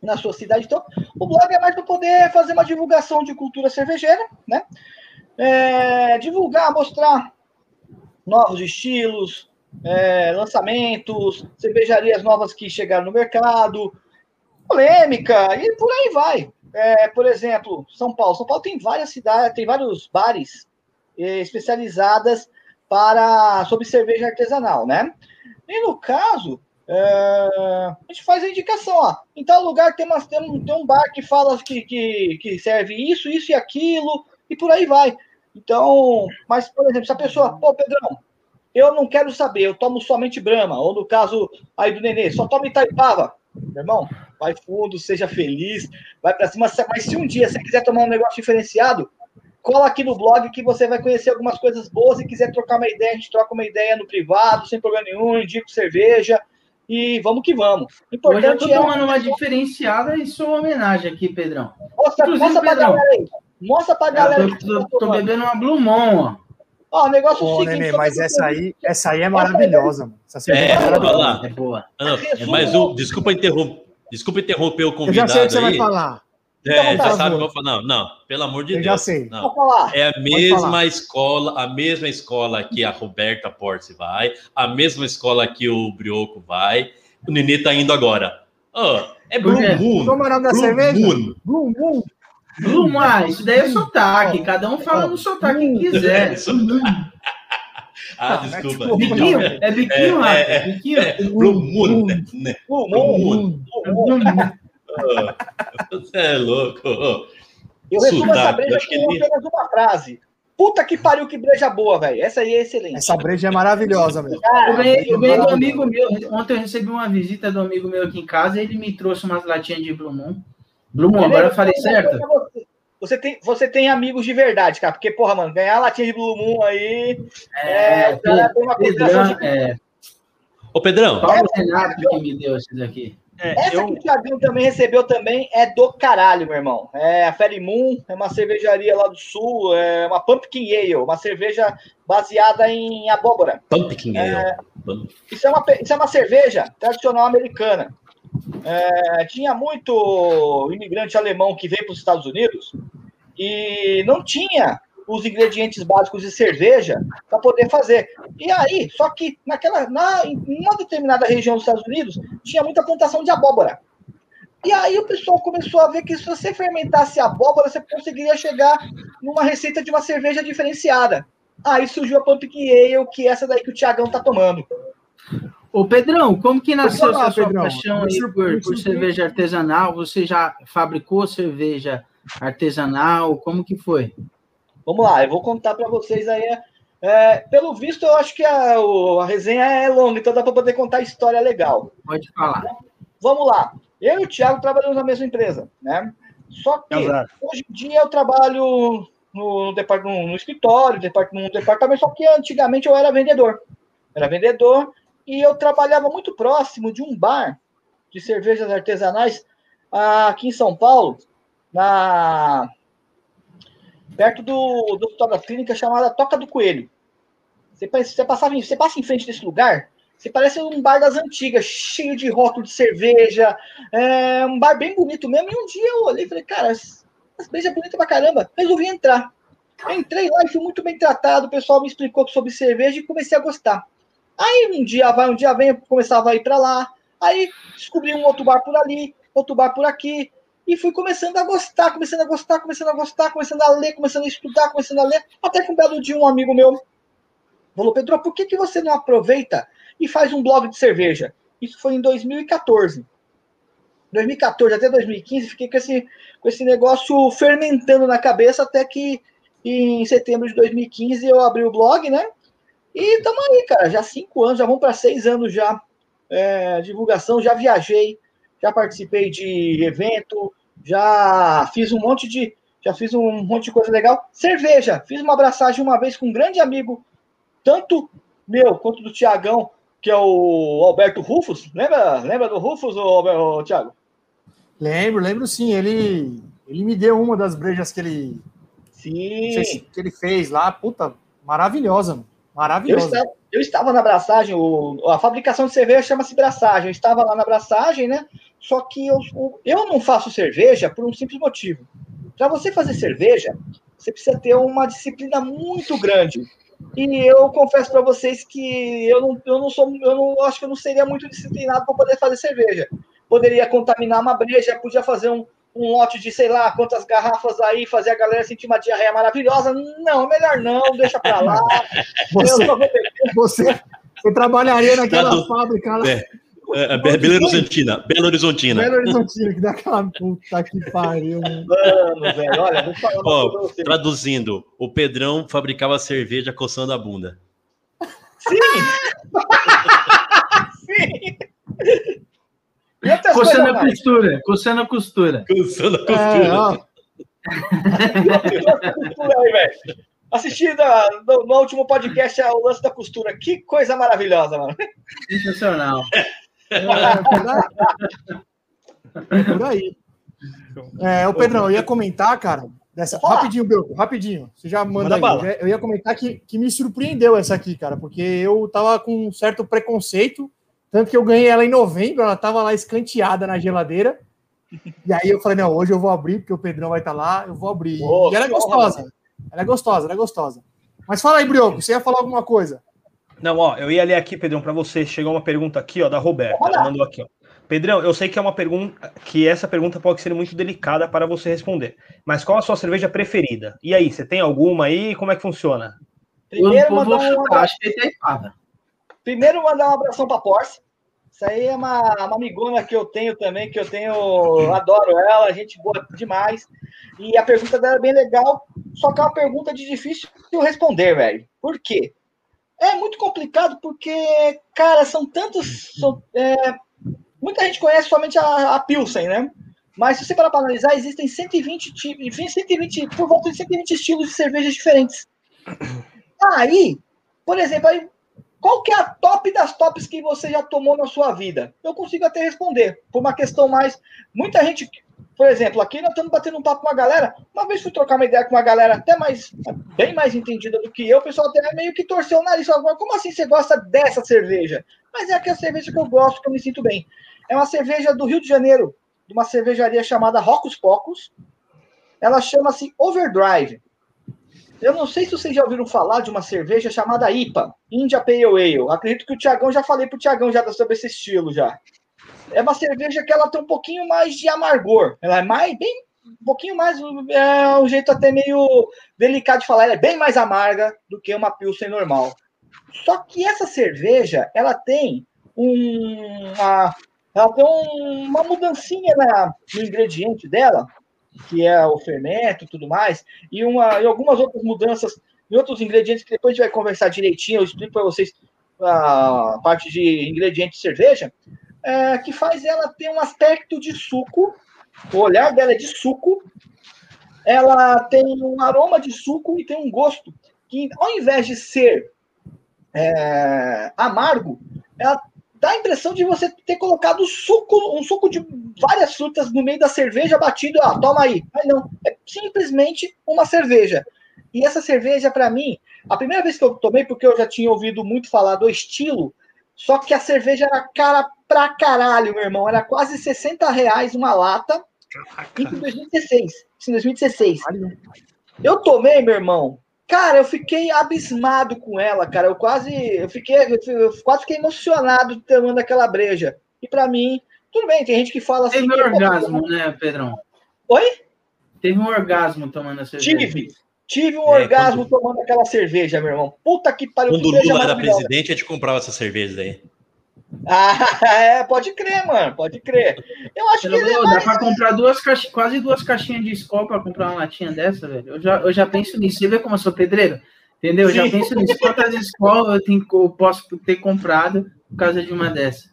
na sua cidade. Então, o blog é mais para poder fazer uma divulgação de cultura cervejeira, né? É, divulgar, mostrar novos estilos, é, lançamentos, cervejarias novas que chegaram no mercado, polêmica e por aí vai. É, por exemplo, São Paulo. São Paulo tem várias cidades, tem vários bares eh, especializadas para sobre cerveja artesanal, né? E no caso, é, a gente faz a indicação, ó. Em tal lugar tem, umas, tem, um, tem um bar que fala que, que, que serve isso, isso e aquilo, e por aí vai. Então, mas, por exemplo, se a pessoa, pô, Pedrão, eu não quero saber, eu tomo somente Brahma, ou no caso aí do Nenê, só toma Itaipava. Meu irmão, vai fundo, seja feliz, vai para cima. Mas se um dia você quiser tomar um negócio diferenciado, cola aqui no blog que você vai conhecer algumas coisas boas e quiser trocar uma ideia, a gente troca uma ideia no privado, sem problema nenhum, indico cerveja e vamos que vamos. O Hoje eu tô importante é tomando uma diferenciada e sou homenagem aqui, Pedrão. mostra, Inclusive, mostra pra galera aí. Mostra pra galera. Eu tô, tá tô bebendo uma Blue Moon, ó. Ó, o negócio é o Pô, seguinte, Nenê, mas essa aí, essa aí é maravilhosa, mano. Essa É, é maravilhosa. É boa. Não, é mais um. Desculpa interromper. Desculpa interromper o Eu já convidado sei o que você vai aí. falar. É, já sabe, favor. vou falar. Não, não, pelo amor de Eu Deus. já sei. Não. Vou falar. É a falar. mesma escola, a mesma escola que a Roberta Porce vai, a mesma escola que o Brioco vai. O Nenê tá indo agora. Ó, é Blue? Moon. Como é o nome da Blue cerveja? Moon. Blue Moon. Moon, ah, isso daí é sotaque. Cada um fala no sotaque que quiser. Ah, [laughs] Ah, desculpa. tipo, Biquinho? É biquinho, É, Rafa? é, Biquinho? É, né? Blue Moon. Você [laughs] é louco. Eu resumo essa breja acho que com ele- apenas uma frase. Puta que pariu, que breja boa, velho. Essa aí é excelente. Essa breja é maravilhosa, meu. Cara, Eu ganhei, eu ganhei do amigo meu. Ontem eu recebi uma visita do amigo meu aqui em casa e ele me trouxe umas latinhas de Blue Moon. Blue Moon, agora eu falei certo? Você tem, você tem amigos de verdade, cara. Porque, porra, mano, ganhar latinha de Blue Moon aí. É, o cara tem uma Pedrão, de. é, Ô, Pedrão, Paulo Renato que me deu esse daqui. É, Essa eu, que o Thiaguinho também recebeu também é do caralho, meu irmão. É a Ferry Moon, é uma cervejaria lá do sul, é uma Pumpkin Ale, uma cerveja baseada em abóbora. Pumpkin Ale. Isso é uma, isso é uma cerveja tradicional americana. É, tinha muito imigrante alemão que veio para os Estados Unidos e não tinha os ingredientes básicos de cerveja para poder fazer. E aí, só que naquela, na, em uma determinada região dos Estados Unidos tinha muita plantação de abóbora. E aí o pessoal começou a ver que se você fermentasse abóbora, você conseguiria chegar numa receita de uma cerveja diferenciada. Aí surgiu a Pumpkin Ale, que é essa daí que o Tiagão tá tomando. Ô, Pedrão, como que nasceu falar, essa sua Pedrão. paixão aí por, por cerveja artesanal? Você já fabricou cerveja artesanal? Como que foi? Vamos lá, eu vou contar para vocês aí. é, é, pelo visto, eu acho que a, a resenha é longa, então dá para poder contar a história legal. Pode falar. Vamos lá. Eu e o Thiago trabalhamos na mesma empresa, né? Só que Exato. hoje em dia eu trabalho no, no, depart- no- no escritório, no departamento, só que antigamente eu era vendedor. Era vendedor e eu trabalhava muito próximo de um bar de cervejas artesanais ah, aqui em São Paulo, na perto do, do hospital da clínica chamada Toca do Coelho. Você, você, passava você passa em frente desse lugar, você parece um bar das antigas, cheio de rótulo de cerveja, é, um bar bem bonito mesmo. E um dia eu olhei e falei, cara, essa cerveja é bonita pra caramba. Resolvi entrar. Entrei lá e fui muito bem tratado. O pessoal me explicou sobre cerveja e comecei a gostar. Aí um dia vai, um dia vem, começava a ir para lá. Aí descobri um outro bar por ali, outro bar por aqui. E fui começando a gostar, começando a gostar, começando a gostar, começando a ler, começando a estudar, começando a ler. Até que um belo dia um amigo meu falou, Pedro, por que, que você não aproveita e faz um blog de cerveja? Isso foi em 2014. 2014 até 2015, fiquei com esse, com esse negócio fermentando na cabeça até que em setembro de 2015 eu abri o blog, né? E estamos aí, cara, já cinco anos, já vamos para seis anos já. É, divulgação, já viajei, já participei de evento, já fiz um monte de. Já fiz um monte de coisa legal. Cerveja, fiz uma abraçagem uma vez com um grande amigo, tanto meu quanto do Tiagão, que é o Alberto Rufus. Lembra, lembra do Rufus, ô, Thiago? Lembro, lembro sim. Ele, ele me deu uma das brejas que ele, sei se- Sim. que ele fez lá. Puta, maravilhosa, mano. Eu Maravilhosa. estava, eu estava na abraçagem, a fabricação de cerveja chama-se braçagem. Eu estava lá na abraçagem, né? Só que eu, eu não faço cerveja por um simples motivo. Para você fazer cerveja, você precisa ter uma disciplina muito grande. E eu confesso para vocês que eu não, eu não sou, eu não acho que eu não seria muito disciplinado para poder fazer cerveja. Poderia contaminar uma breja, podia fazer um, um lote de sei lá quantas garrafas aí, fazer a galera sentir uma diarreia maravilhosa. Não, melhor não, deixa para lá. [laughs] Eu Você, só vou beber. você, você trabalharia naquela Tá do- fábrica lá, É, é, é, Belo Horizontina. Belo Horizontina. Belo Horizonte, que dá aquela puta que pariu, mano. Velho, olha, vou falar Ó, pra. Traduzindo, o Pedrão fabricava cerveja coçando a bunda. Sim! [laughs] E outras Coçando a costura, coçando a costura. Coçando a É, costura. ó, Costura aí, velho. No, no último podcast é o lance da costura. Que coisa maravilhosa, mano. Sensacional. é, por aí. Por aí. É, o Pedrão, eu ia comentar, cara, dessa, rapidinho, Belco, rapidinho. Você já manda, Manda aí. Eu ia comentar que, que me surpreendeu essa aqui, cara, porque eu tava com um certo preconceito, tanto que eu ganhei ela em novembro, ela tava lá escanteada na geladeira. E aí eu falei, não, hoje eu vou abrir, porque o Pedrão vai estar lá, eu vou abrir. Ô, e ela é gostosa. Ela é gostosa, ela é gostosa. Mas fala aí, Brioco, você ia falar alguma coisa? Não, ó, eu ia ler aqui, Pedrão, para você. Chegou uma pergunta aqui, ó, da Roberta. Ela mandou aqui, ó. Pedrão, eu sei que é uma pergunta, que essa pergunta pode ser muito delicada para você responder. Mas qual a sua cerveja preferida? E aí, você tem alguma aí? Como é que funciona? Primeiro eu vou um chutar, acho que ele tá espada. Primeiro mandar um abração pra Porsche. Isso aí é uma, uma amigona que eu tenho também, que eu tenho, eu adoro ela, a gente boa demais. E a pergunta dela é bem legal, só que é uma pergunta de difícil responder, velho. Por quê? É muito complicado porque, cara, são tantos. São, é, muita gente conhece somente a, a Pilsen, né? Mas se você parar para analisar, existem 120 tipos, 120, por volta de 120 estilos de cervejas diferentes. Aí, por exemplo, aí, qual que é a top das tops que você já tomou na sua vida? Eu consigo até responder, por uma questão mais. Muita gente, por exemplo, aqui nós estamos batendo um papo com uma galera. Uma vez fui trocar uma ideia com uma galera até mais, bem mais entendida do que eu, o pessoal até meio que torceu o nariz. Falou, como assim você gosta dessa cerveja? Mas é aquela cerveja que eu gosto, que eu me sinto bem. É uma cerveja do Rio de Janeiro, de uma cervejaria chamada Rocos Pocos. Ela chama-se Overdrive. Eu não sei se vocês já ouviram falar de uma cerveja chamada IPA, India Pale Ale. Acredito que o Tiagão já falei para o Tiagão já sobre esse estilo já. É uma cerveja que ela tem um pouquinho mais de amargor. Ela é mais bem um pouquinho mais é um jeito até meio delicado de falar. Ela é bem mais amarga do que uma pilsen normal. Só que essa cerveja, ela tem um, uma, ela tem um, uma mudancinha na, no ingrediente dela, que é o fermento e tudo mais, e, uma, e algumas outras mudanças em outros ingredientes que depois a gente vai conversar direitinho, eu explico para vocês a parte de ingredientes de cerveja, é, que faz ela ter um aspecto de suco, o olhar dela é de suco, ela tem um aroma de suco e tem um gosto que, ao invés de ser é, amargo, ela dá a impressão de você ter colocado suco, um suco de várias frutas no meio da cerveja batido, ah, toma aí. Mas não, é simplesmente uma cerveja. E essa cerveja, para mim, a primeira vez que eu tomei, porque eu já tinha ouvido muito falar do estilo, só que a cerveja era cara pra caralho, meu irmão. Era quase 60 reais uma lata. Em 2016. Em 2016. Eu tomei, meu irmão, Cara, eu fiquei abismado com ela, cara. Eu quase, eu fiquei, eu quase fiquei emocionado tomando aquela breja. E para mim, tudo bem, tem gente que fala assim. Teve um orgasmo, né, Pedrão? Oi? Teve um orgasmo tomando a cerveja. Tive. Tive um é, orgasmo quando... tomando aquela cerveja, meu irmão. Puta que pariu. Quando o Lula era presidente, a gente comprava essa cerveja aí. Ah, [laughs] é, pode crer, mano, pode crer. Eu acho que. Dá mais... pra comprar duas caixa, quase duas caixinhas de escola pra comprar uma latinha dessa, velho. Eu já, eu já penso nisso. Você vê como eu sou pedreiro? Entendeu? Eu já penso nisso. Quantas escolas eu, tenho, eu posso ter comprado por causa de uma dessa?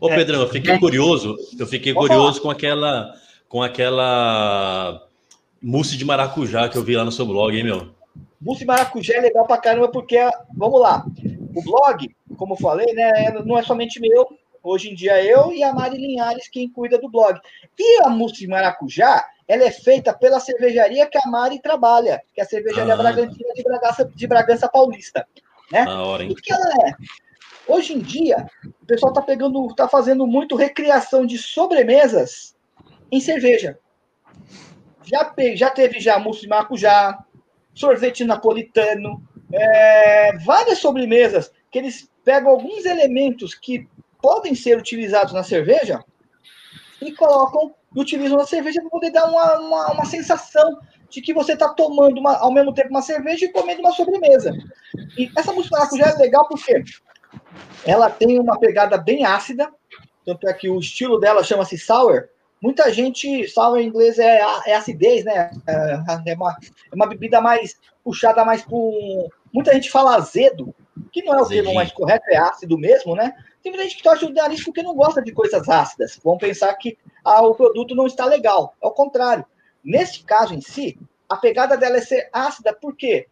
Ô, é. Pedrão, eu fiquei é. curioso. Eu fiquei curioso com aquela. Com aquela mousse de maracujá que eu vi lá no seu blog, hein, meu? Mousse de maracujá é legal pra caramba, porque, vamos lá, o blog, como falei, né, não é somente meu. Hoje em dia eu e a Mari Linhares quem cuida do blog. E a mousse de maracujá, ela é feita pela cervejaria que a Mari trabalha, que é a cervejaria ah. Bragantina de Bragança, de Bragança Paulista. Né? Da hora, hein? O que ela é? Hoje em dia, o pessoal está pegando, está fazendo muito recriação de sobremesas em cerveja. Já, já teve já mousse de maracujá, sorvete napolitano, é, várias sobremesas que eles pegam alguns elementos que podem ser utilizados na cerveja e colocam e utilizam na cerveja para poder dar uma, uma, uma, sensação de que você está tomando uma, ao mesmo tempo uma cerveja e comendo uma sobremesa. E essa música é legal porque ela tem uma pegada bem ácida, tanto é que o estilo dela chama-se sour. Muita gente, sour em inglês é, é acidez, né? É, é, uma, é uma bebida mais puxada mais para Muita gente fala azedo, que não é o termo mais correto, é ácido mesmo, né? Tem muita gente que torce o nariz porque não gosta de coisas ácidas. Vão pensar que ah, o produto não está legal. É o contrário. Nesse caso em si, a pegada dela é ser ácida, por quê?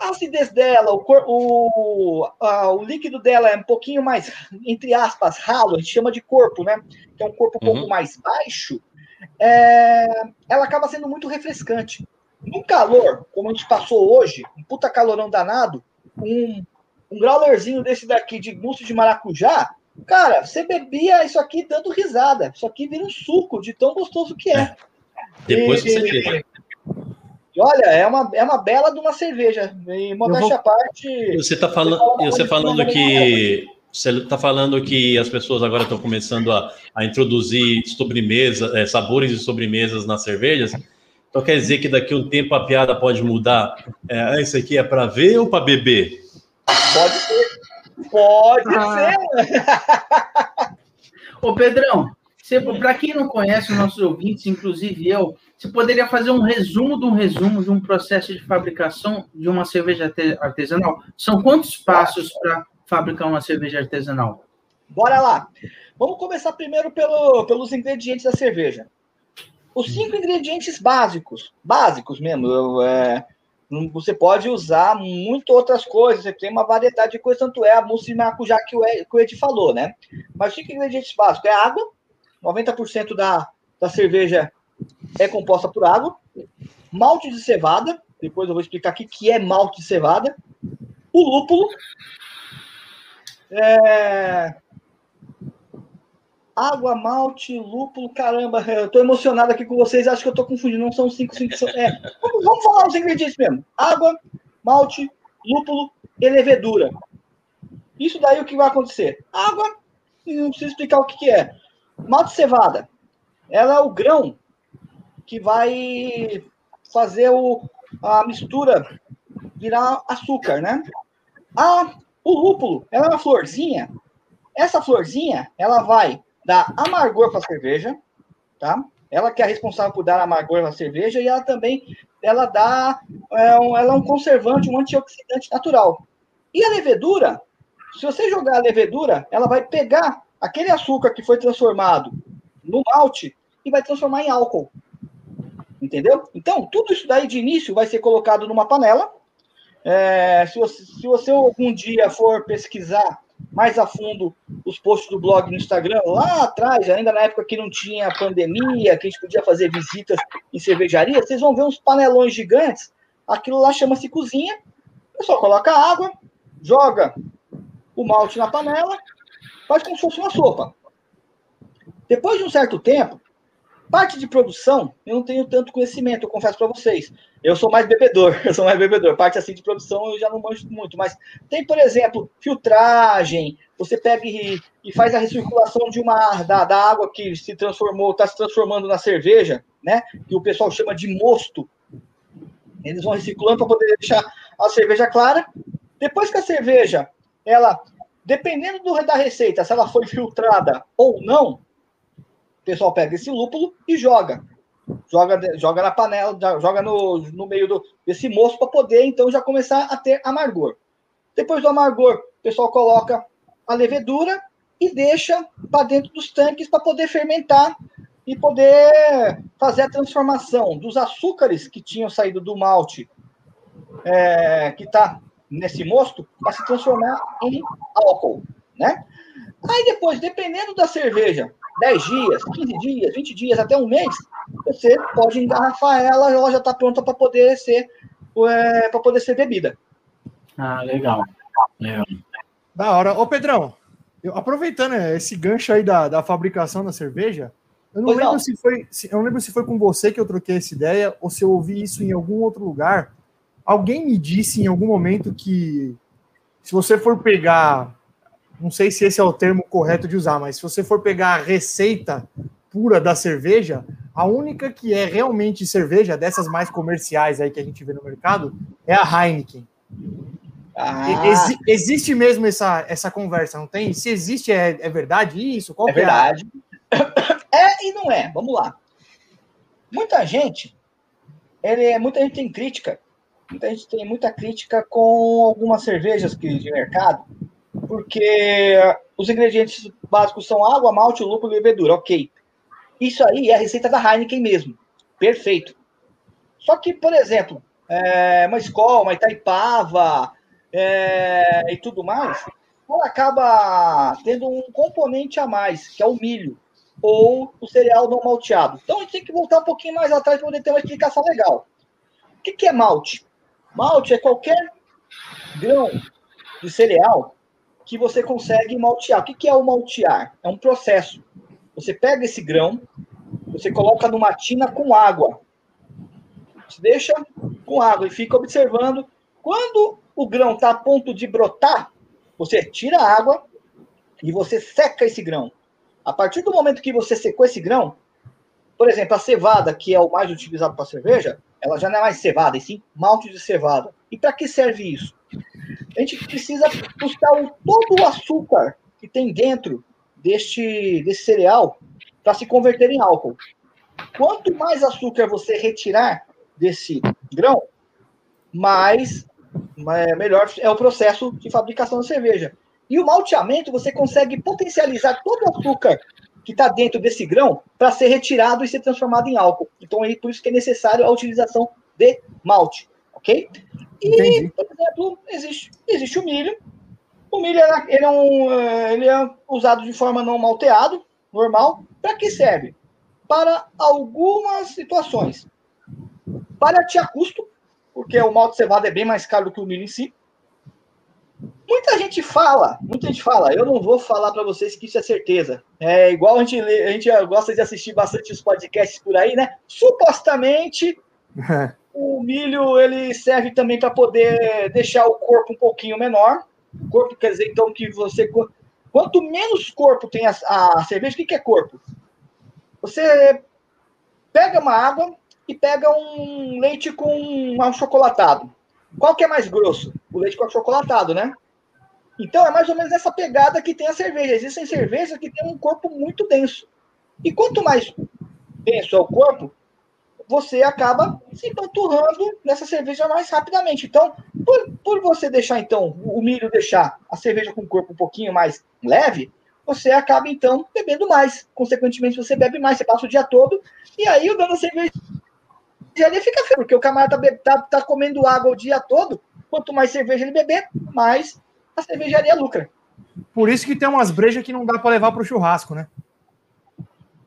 A acidez dela, o, cor, o, a, o líquido dela é um pouquinho mais, entre aspas, ralo, a gente chama de corpo, né? Que é um corpo um uhum. pouco mais baixo. É, ela acaba sendo muito refrescante. No calor, como a gente passou hoje, um puta calorão danado, um, um growlerzinho desse daqui de mousse de maracujá, cara, você bebia isso aqui dando risada. Isso aqui vira um suco de tão gostoso que é. Depois e, você vê. Olha, é uma, é uma bela de uma cerveja. E modéstia vou... à parte. Você está falando, você falando que. Você está falando que as pessoas agora estão começando a, a introduzir sobremesa, é, sabores de sobremesas nas cervejas. Então quer dizer que daqui a um tempo a piada pode mudar? É, ah, isso aqui é para ver ou para beber? Pode ser. Pode ah. ser. Ô, Pedrão, para quem não conhece, os nossos ouvintes, inclusive eu, você poderia fazer um resumo de um resumo de um processo de fabricação de uma cerveja artesanal? São quantos passos para fabricar uma cerveja artesanal? Bora lá. Vamos começar primeiro pelo, pelos ingredientes da cerveja. Os cinco ingredientes básicos, básicos mesmo, é, você pode usar muito outras coisas, você tem uma variedade de coisas, tanto é a mousse de maracujá que o, Ed, que o Ed falou, né? Mas os cinco ingredientes básicos é água, 90% da, da cerveja é composta por água, malte de cevada, depois eu vou explicar aqui que é malte de cevada, o lúpulo, é, água, malte, lúpulo, caramba, eu tô emocionado aqui com vocês, acho que eu tô confundindo, não são cinco, cinco, são, é, vamos, vamos, falar os ingredientes mesmo, água, malte, lúpulo e levedura. Isso daí o que vai acontecer? Água, não preciso explicar o que, que é. Malte cevada, ela é o grão que vai fazer o, a mistura virar açúcar, né? Ah, o lúpulo, ela é uma florzinha. Essa florzinha, ela vai dar amargor para a cerveja, tá? Ela que é responsável por dar amargor na cerveja e ela também ela dá é ela é um conservante, um antioxidante natural. E a levedura, se você jogar a levedura, ela vai pegar aquele açúcar que foi transformado no malte e vai transformar em álcool. Entendeu? Então, tudo isso daí de início vai ser colocado numa panela. É, se, você, se você algum dia for pesquisar mais a fundo os posts do blog no Instagram, lá atrás, ainda na época que não tinha pandemia, que a gente podia fazer visitas em cervejaria, vocês vão ver uns panelões gigantes. Aquilo lá chama-se cozinha. O pessoal coloca água, joga o malte na panela, faz como se fosse uma sopa. Depois de um certo tempo, parte de produção, eu não tenho tanto conhecimento, eu confesso para vocês. Eu sou mais bebedor, [laughs] eu sou mais bebedor. Parte assim de produção eu já não manjo muito, mas tem, por exemplo, filtragem. Você pega e, e faz a recirculação de uma da, da água que se transformou, está se transformando na cerveja, né? Que o pessoal chama de mosto. Eles vão recirculando para poder deixar a cerveja clara. Depois que a cerveja, ela Dependendo do, da receita, se ela foi filtrada ou não, o pessoal pega esse lúpulo e joga. Joga, joga na panela, joga no, no meio do, desse moço para poder, então, já começar a ter amargor. Depois do amargor, o pessoal coloca a levedura e deixa para dentro dos tanques para poder fermentar e poder fazer a transformação dos açúcares que tinham saído do malte, é, que está nesse mosto para se transformar em álcool, né? Aí depois, dependendo da cerveja, 10 dias, 15 dias, 20 dias, até um mês, você pode engarrafar ela, ela já está pronta para poder ser é, para poder ser bebida. Ah, legal. legal. Da hora. Ô, Pedrão, eu, aproveitando esse gancho aí da, da fabricação da cerveja, eu não lembro não. se foi, se, eu não lembro se foi com você que eu troquei essa ideia ou se eu ouvi isso em algum outro lugar Alguém me disse em algum momento que se você for pegar, não sei se esse é o termo correto de usar, mas se você for pegar a receita pura da cerveja, a única que é realmente cerveja, dessas mais comerciais aí que a gente vê no mercado, é a Heineken. Ah. Ex existe mesmo essa, essa conversa, não tem? Se existe, é, é verdade isso? Qual é verdade. É, [coughs] é e não é. Vamos lá. Muita gente, ele, muita gente tem crítica Muita gente tem muita crítica com algumas cervejas que, de mercado, porque os ingredientes básicos são água, malte, lúpulo e levedura. Ok. Isso aí é a receita da Heineken mesmo. Perfeito. Só que, por exemplo, é, uma escola, uma Itaipava é, e tudo mais, ela acaba tendo um componente a mais, que é o milho, ou o cereal não malteado. Então a gente tem que voltar um pouquinho mais atrás para poder ter uma explicação legal. O que, que é malte? Malte é qualquer grão de cereal que você consegue maltear. O que é o maltear? É um processo. Você pega esse grão, você coloca numa tina com água. Você deixa com água e fica observando. Quando o grão está a ponto de brotar, você tira a água e você seca esse grão. A partir do momento que você secou esse grão, por exemplo, a cevada, que é o mais utilizado para cerveja, ela já não é mais cevada, e sim malte de cevada. E para que serve isso? A gente precisa buscar todo o açúcar que tem dentro deste, desse cereal para se converter em álcool. Quanto mais açúcar você retirar desse grão, mais é, melhor é o processo de fabricação da cerveja. E o malteamento, você consegue potencializar todo o açúcar que está dentro desse grão para ser retirado e ser transformado em álcool. Então, é por isso que é necessário a utilização de malte, ok? E, Entendi. por exemplo, existe, existe o milho. O milho ele é, um, é, ele é usado de forma não malteado, normal. Para que serve? Para algumas situações. Para te custo, porque o malte cevado é bem mais caro do que o milho em si. Muita gente fala, muita gente fala, eu não vou falar para vocês que isso é certeza. É igual a gente, a gente gosta de assistir bastante os podcasts por aí, né? Supostamente [laughs] o milho ele serve também para poder deixar o corpo um pouquinho menor. O corpo quer dizer então que você quanto menos corpo tem a, a cerveja, o que, que é corpo? Você pega uma água e pega um leite com um achocolatado. Qual que é mais grosso? O leite com achocolatado, né? Então é mais ou menos essa pegada que tem a cerveja. Existem cervejas que têm um corpo muito denso. E quanto mais denso é o corpo, você acaba se panturrando nessa cerveja mais rapidamente. Então, por, por você deixar, então, o milho deixar a cerveja com o corpo um pouquinho mais leve, você acaba, então, bebendo mais. Consequentemente, você bebe mais, você passa o dia todo, e aí o dano da cerveja ali fica feio, porque o camarada tá, tá, tá comendo água o dia todo, quanto mais cerveja ele beber, mais a cervejaria lucra. Por isso que tem umas brejas que não dá para levar para o churrasco, né?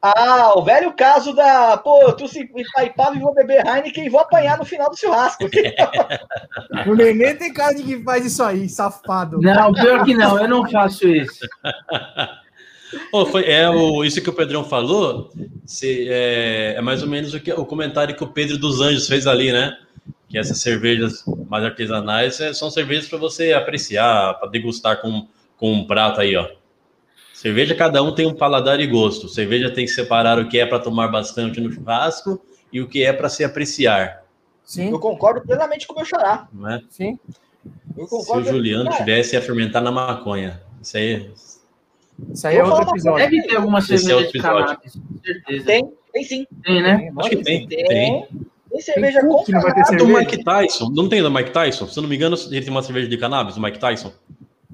Ah, o velho caso da, pô, tu se Itaipava e vou beber Heineken e vou apanhar no final do churrasco. [laughs] o Nenê tem cara de que faz isso aí, safado. Não, pior que não, eu não faço isso. [laughs] Oh, foi, é o, isso que o Pedrão falou, se, é, é, mais ou menos o, que, o comentário que o Pedro dos Anjos fez ali, né? Que essas cervejas mais artesanais é, são cervejas para você apreciar, para degustar com, com um prato aí, ó. Cerveja, cada um tem um paladar e gosto. Cerveja tem que separar o que é para tomar bastante no churrasco e o que é para se apreciar. Sim. Eu concordo plenamente com o meu xará. Não é? Sim. Se o Juliano tivesse a fermentar na maconha. Isso aí. Isso aí é outro episódio. Deve ter alguma é cerveja é de cannabis, com certeza. Tem, tem sim. Tem, né? Acho que tem. Tem. tem. tem cerveja tem com ter cerveja. do Mike Tyson. Não tem do Mike Tyson? Se eu não me engano, ele tem uma cerveja de cannabis, do Mike Tyson.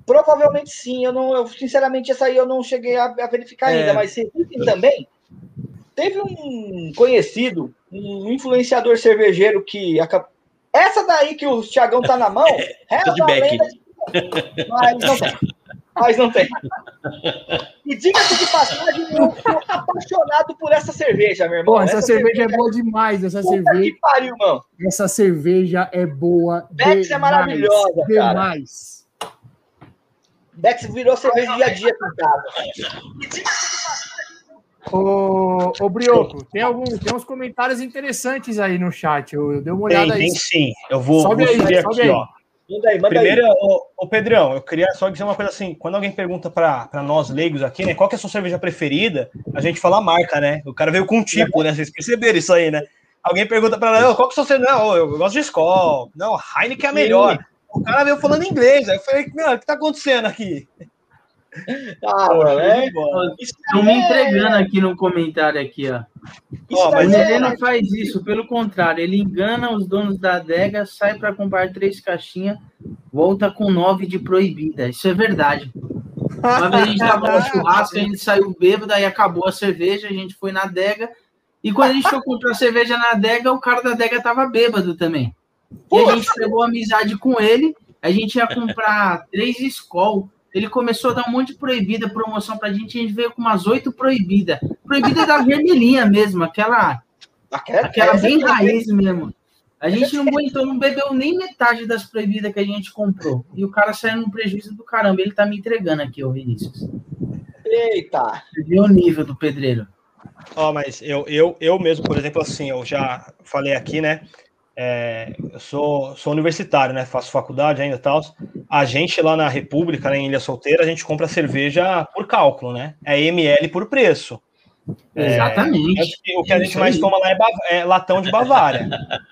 Provavelmente sim, eu não, eu, sinceramente, essa aí eu não cheguei a, a verificar é. ainda, mas se também. Teve um conhecido, um influenciador cervejeiro que acabou. Essa daí que o Thiagão tá na mão, [laughs] é de Beck. Mas não tem. Mas não tem. E diga-se de passagem, eu sou apaixonado por essa cerveja, meu irmão. Pô, essa, essa cerveja, cerveja, é boa demais. Essa Puta cerveja. Que pariu, mano. Essa cerveja é boa. Bex é maravilhosa. Demais. Cara. Bex virou cerveja dia a dia com casa. Ô, ô Brioco, tem, algum, tem uns comentários interessantes aí no chat. Eu, eu dei uma olhada tem, aí. Tem sim. Eu vou, sobe vou aí, subir aqui, aí. ó. Manda aí, manda Primeiro, aí. Ô, ô, Pedrão, eu queria só dizer uma coisa assim: quando alguém pergunta para nós leigos aqui, né, qual que é a sua cerveja preferida, a gente fala a marca, né? O cara veio com um tipo, né? Vocês perceberam isso aí, né? Alguém pergunta para nós, qual que é a sua cerveja? Não, eu gosto de Skol. Não, Heineken é a melhor. O cara veio falando inglês. Aí eu falei, meu, o que tá acontecendo aqui? Ah, mano, é. Estão me é- entregando aqui no comentário aqui, ó. ó mas ele não faz isso, pelo contrário, ele engana os donos da adega, sai para comprar três caixinhas, volta com nove de proibida. Isso é verdade. Uma vez a gente tava no churrasco, a gente saiu bêbado, aí acabou a cerveja, a gente foi na adega, e quando a gente foi comprar cerveja na adega, o cara da adega tava bêbado também. E a gente pegou amizade com ele, a gente ia comprar [laughs] três Skol. Ele começou a dar um monte de proibida, promoção pra gente, a gente veio com umas oito proibidas. Proibida da vermelhinha mesmo, aquela, aquela, aquela bem raiz mesmo. A gente não aguentou, não bebeu nem metade das proibidas que a gente comprou. E o cara saiu num prejuízo do caramba. Ele tá me entregando aqui, ô Vinícius. Eita! Você viu o nível do pedreiro. Ó, oh, mas eu, eu, eu mesmo, por exemplo, assim, eu já falei aqui, né? É, eu sou, sou universitário, né? Faço faculdade ainda e tal. A gente lá na República, né, em Ilha Solteira, a gente compra cerveja por cálculo, né? É ML por preço. É, Exatamente. É, o que a gente mais toma lá é, é latão de Bavária.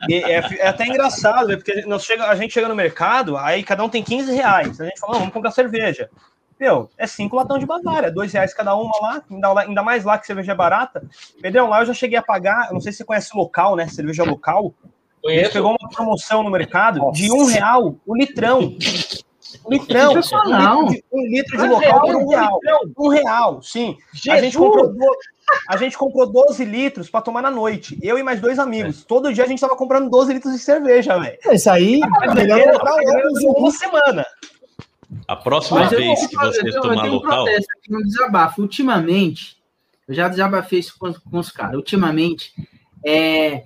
É, é, até engraçado, né, porque nós chega, a gente chega no mercado, aí cada um tem 15 reais. A gente fala, vamos comprar cerveja. meu, é cinco latão de é dois reais cada uma lá, ainda, ainda mais lá que cerveja é barata. Pedrão, lá eu já cheguei a pagar, não sei se você conhece local, né? Cerveja local. A gente pegou uma promoção no mercado Nossa. de um real o litrão. Um litrão. Um litro de, um litro de local por um real. Um real, sim. A gente, comprou, a gente comprou 12 litros para tomar na noite. Eu e mais dois amigos. É. Todo dia a gente tava comprando 12 litros de cerveja, velho. Isso aí é melhor comprar uma semana. A próxima Mas vez que você eu, tomar eu local. Um aqui no desabafo. Ultimamente, eu já desabafei isso com, com os caras. Ultimamente, é,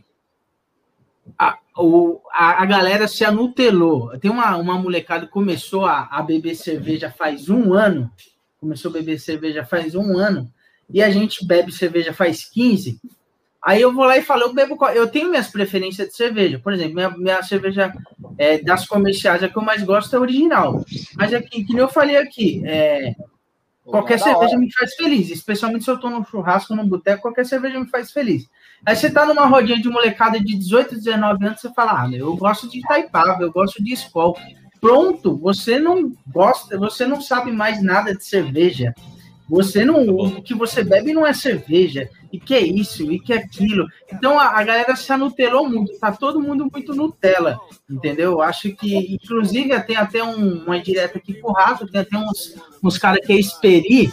a, o, a, a, galera se anutelou. Tem uma, uma molecada que começou a, a beber cerveja faz um ano. Começou a beber cerveja faz um ano. E a gente bebe cerveja faz 15. Aí eu vou lá e falo, eu bebo. Eu tenho minhas preferências de cerveja. Por exemplo, minha, minha cerveja é, das comerciais, a que eu mais gosto é a original. Mas aqui, que nem eu falei aqui, é, qualquer cerveja me faz feliz. Especialmente se eu tô no churrasco, no boteco, qualquer cerveja me faz feliz. Aí você tá numa rodinha de molecada de 18, 19 anos, você fala, ah, eu gosto de Itaipava, eu gosto de Skol. Pronto, você não gosta, você não sabe mais nada de cerveja. Você não, o que você bebe não é cerveja, e que é isso, e que é aquilo. Então a, a galera se anutelou muito, tá todo mundo muito Nutella, entendeu? Acho que, inclusive, tem até um, uma direta aqui pro rato, tem até uns, uns caras que é esperi,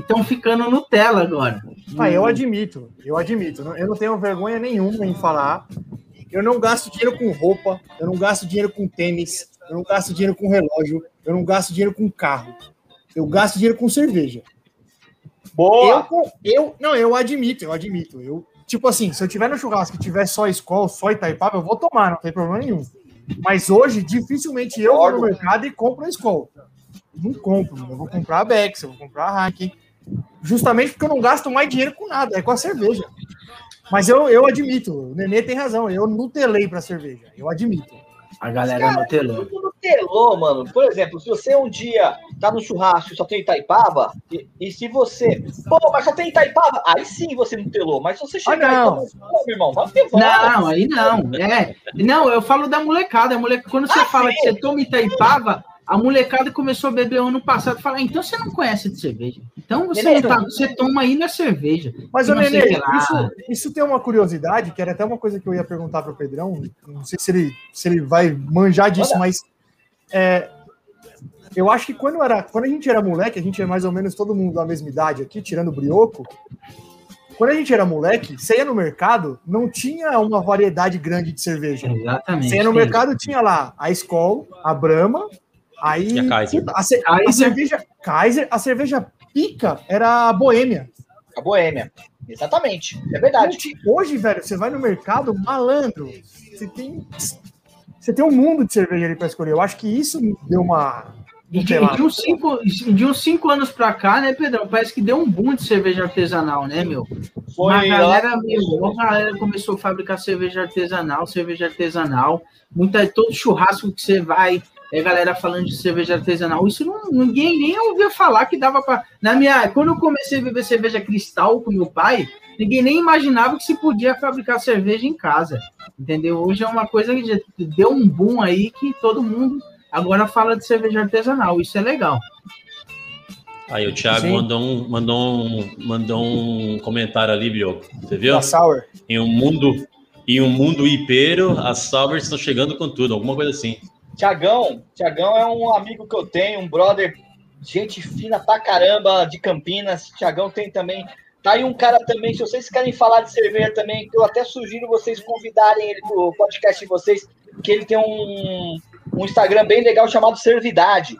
estão ficando Nutella agora. Ah, eu admito, eu admito. Eu não tenho vergonha nenhuma em falar. Eu não gasto dinheiro com roupa, eu não gasto dinheiro com tênis, eu não gasto dinheiro com relógio, eu não gasto dinheiro com carro. Eu gasto dinheiro com cerveja. Boa! Eu, eu, não, eu admito, eu admito. Eu, tipo assim, se eu tiver no churrasco e tiver só Skol, só Itaipava, eu vou tomar, não tem problema nenhum. Mas hoje, dificilmente eu vou no mercado e compro a Skol. Não compro, eu vou comprar a Bex, eu vou comprar a Heineken. Justamente porque eu não gasto mais dinheiro com nada, é com a cerveja. Mas eu, eu admito, o Nenê tem razão, eu nutelei para cerveja, eu admito. A galera cara, nutelou. Nutelou, mano. Por exemplo, se você um dia tá no churrasco e só tem Itaipava, e, e, se você. Pô, mas só tem Itaipava, aí sim você nutelou. Mas se você chegar ah, não. e meu irmão, vai ter Não, aí não. É. Não, eu falo da molecada. molecada quando você ah, fala sim. que você toma Itaipava, a molecada começou a beber ano passado e fala, então você não conhece de cerveja. Então você, Nenê, tá, você toma aí na cerveja. Mas, ô, Nenê, isso, isso tem uma curiosidade, que era até uma coisa que eu ia perguntar para o Pedrão, não sei se ele, se ele vai manjar disso, Olha. mas é, eu acho que quando, era, quando a gente era moleque, a gente é mais ou menos todo mundo da mesma idade aqui, tirando o brioco, quando a gente era moleque, você ia no mercado, não tinha uma variedade grande de cerveja. Exatamente. Você ia no mercado, tinha lá a Skol, a Brahma, Aí, a Kaiser. A, a, a, cerveja Kaiser, a cerveja pica era a Boêmia. A Boêmia. Exatamente. É verdade. Hoje, velho, você vai no mercado, malandro. Você tem você tem um mundo de cerveja ali para escolher. Eu acho que isso deu uma de, de, uns cinco, de uns cinco anos para cá, né, Pedrão? Parece que deu um boom de cerveja artesanal, né, meu? Foi, uma galera, meu, a galera começou a fabricar cerveja artesanal, cerveja artesanal. Muita, todo churrasco que você vai, é galera falando de cerveja artesanal. Isso não, ninguém nem ouvia falar que dava para. Na minha, quando eu comecei a beber cerveja cristal com meu pai, ninguém nem imaginava que se podia fabricar cerveja em casa. Entendeu? Hoje é uma coisa que deu um boom aí que todo mundo agora fala de cerveja artesanal. Isso é legal. Aí o Thiago mandou um, mandou, um, mandou um comentário ali, Bioco. Você viu? Da Sour. Em um mundo, em um mundo hipeiro, as Sours estão chegando com tudo, alguma coisa assim. Tiagão, Tiagão é um amigo que eu tenho, um brother, gente fina pra caramba de Campinas. Tiagão tem também. Tá aí um cara também, se vocês querem falar de cerveja também, que eu até sugiro vocês convidarem ele pro podcast de vocês, que ele tem um, um Instagram bem legal chamado Servidade.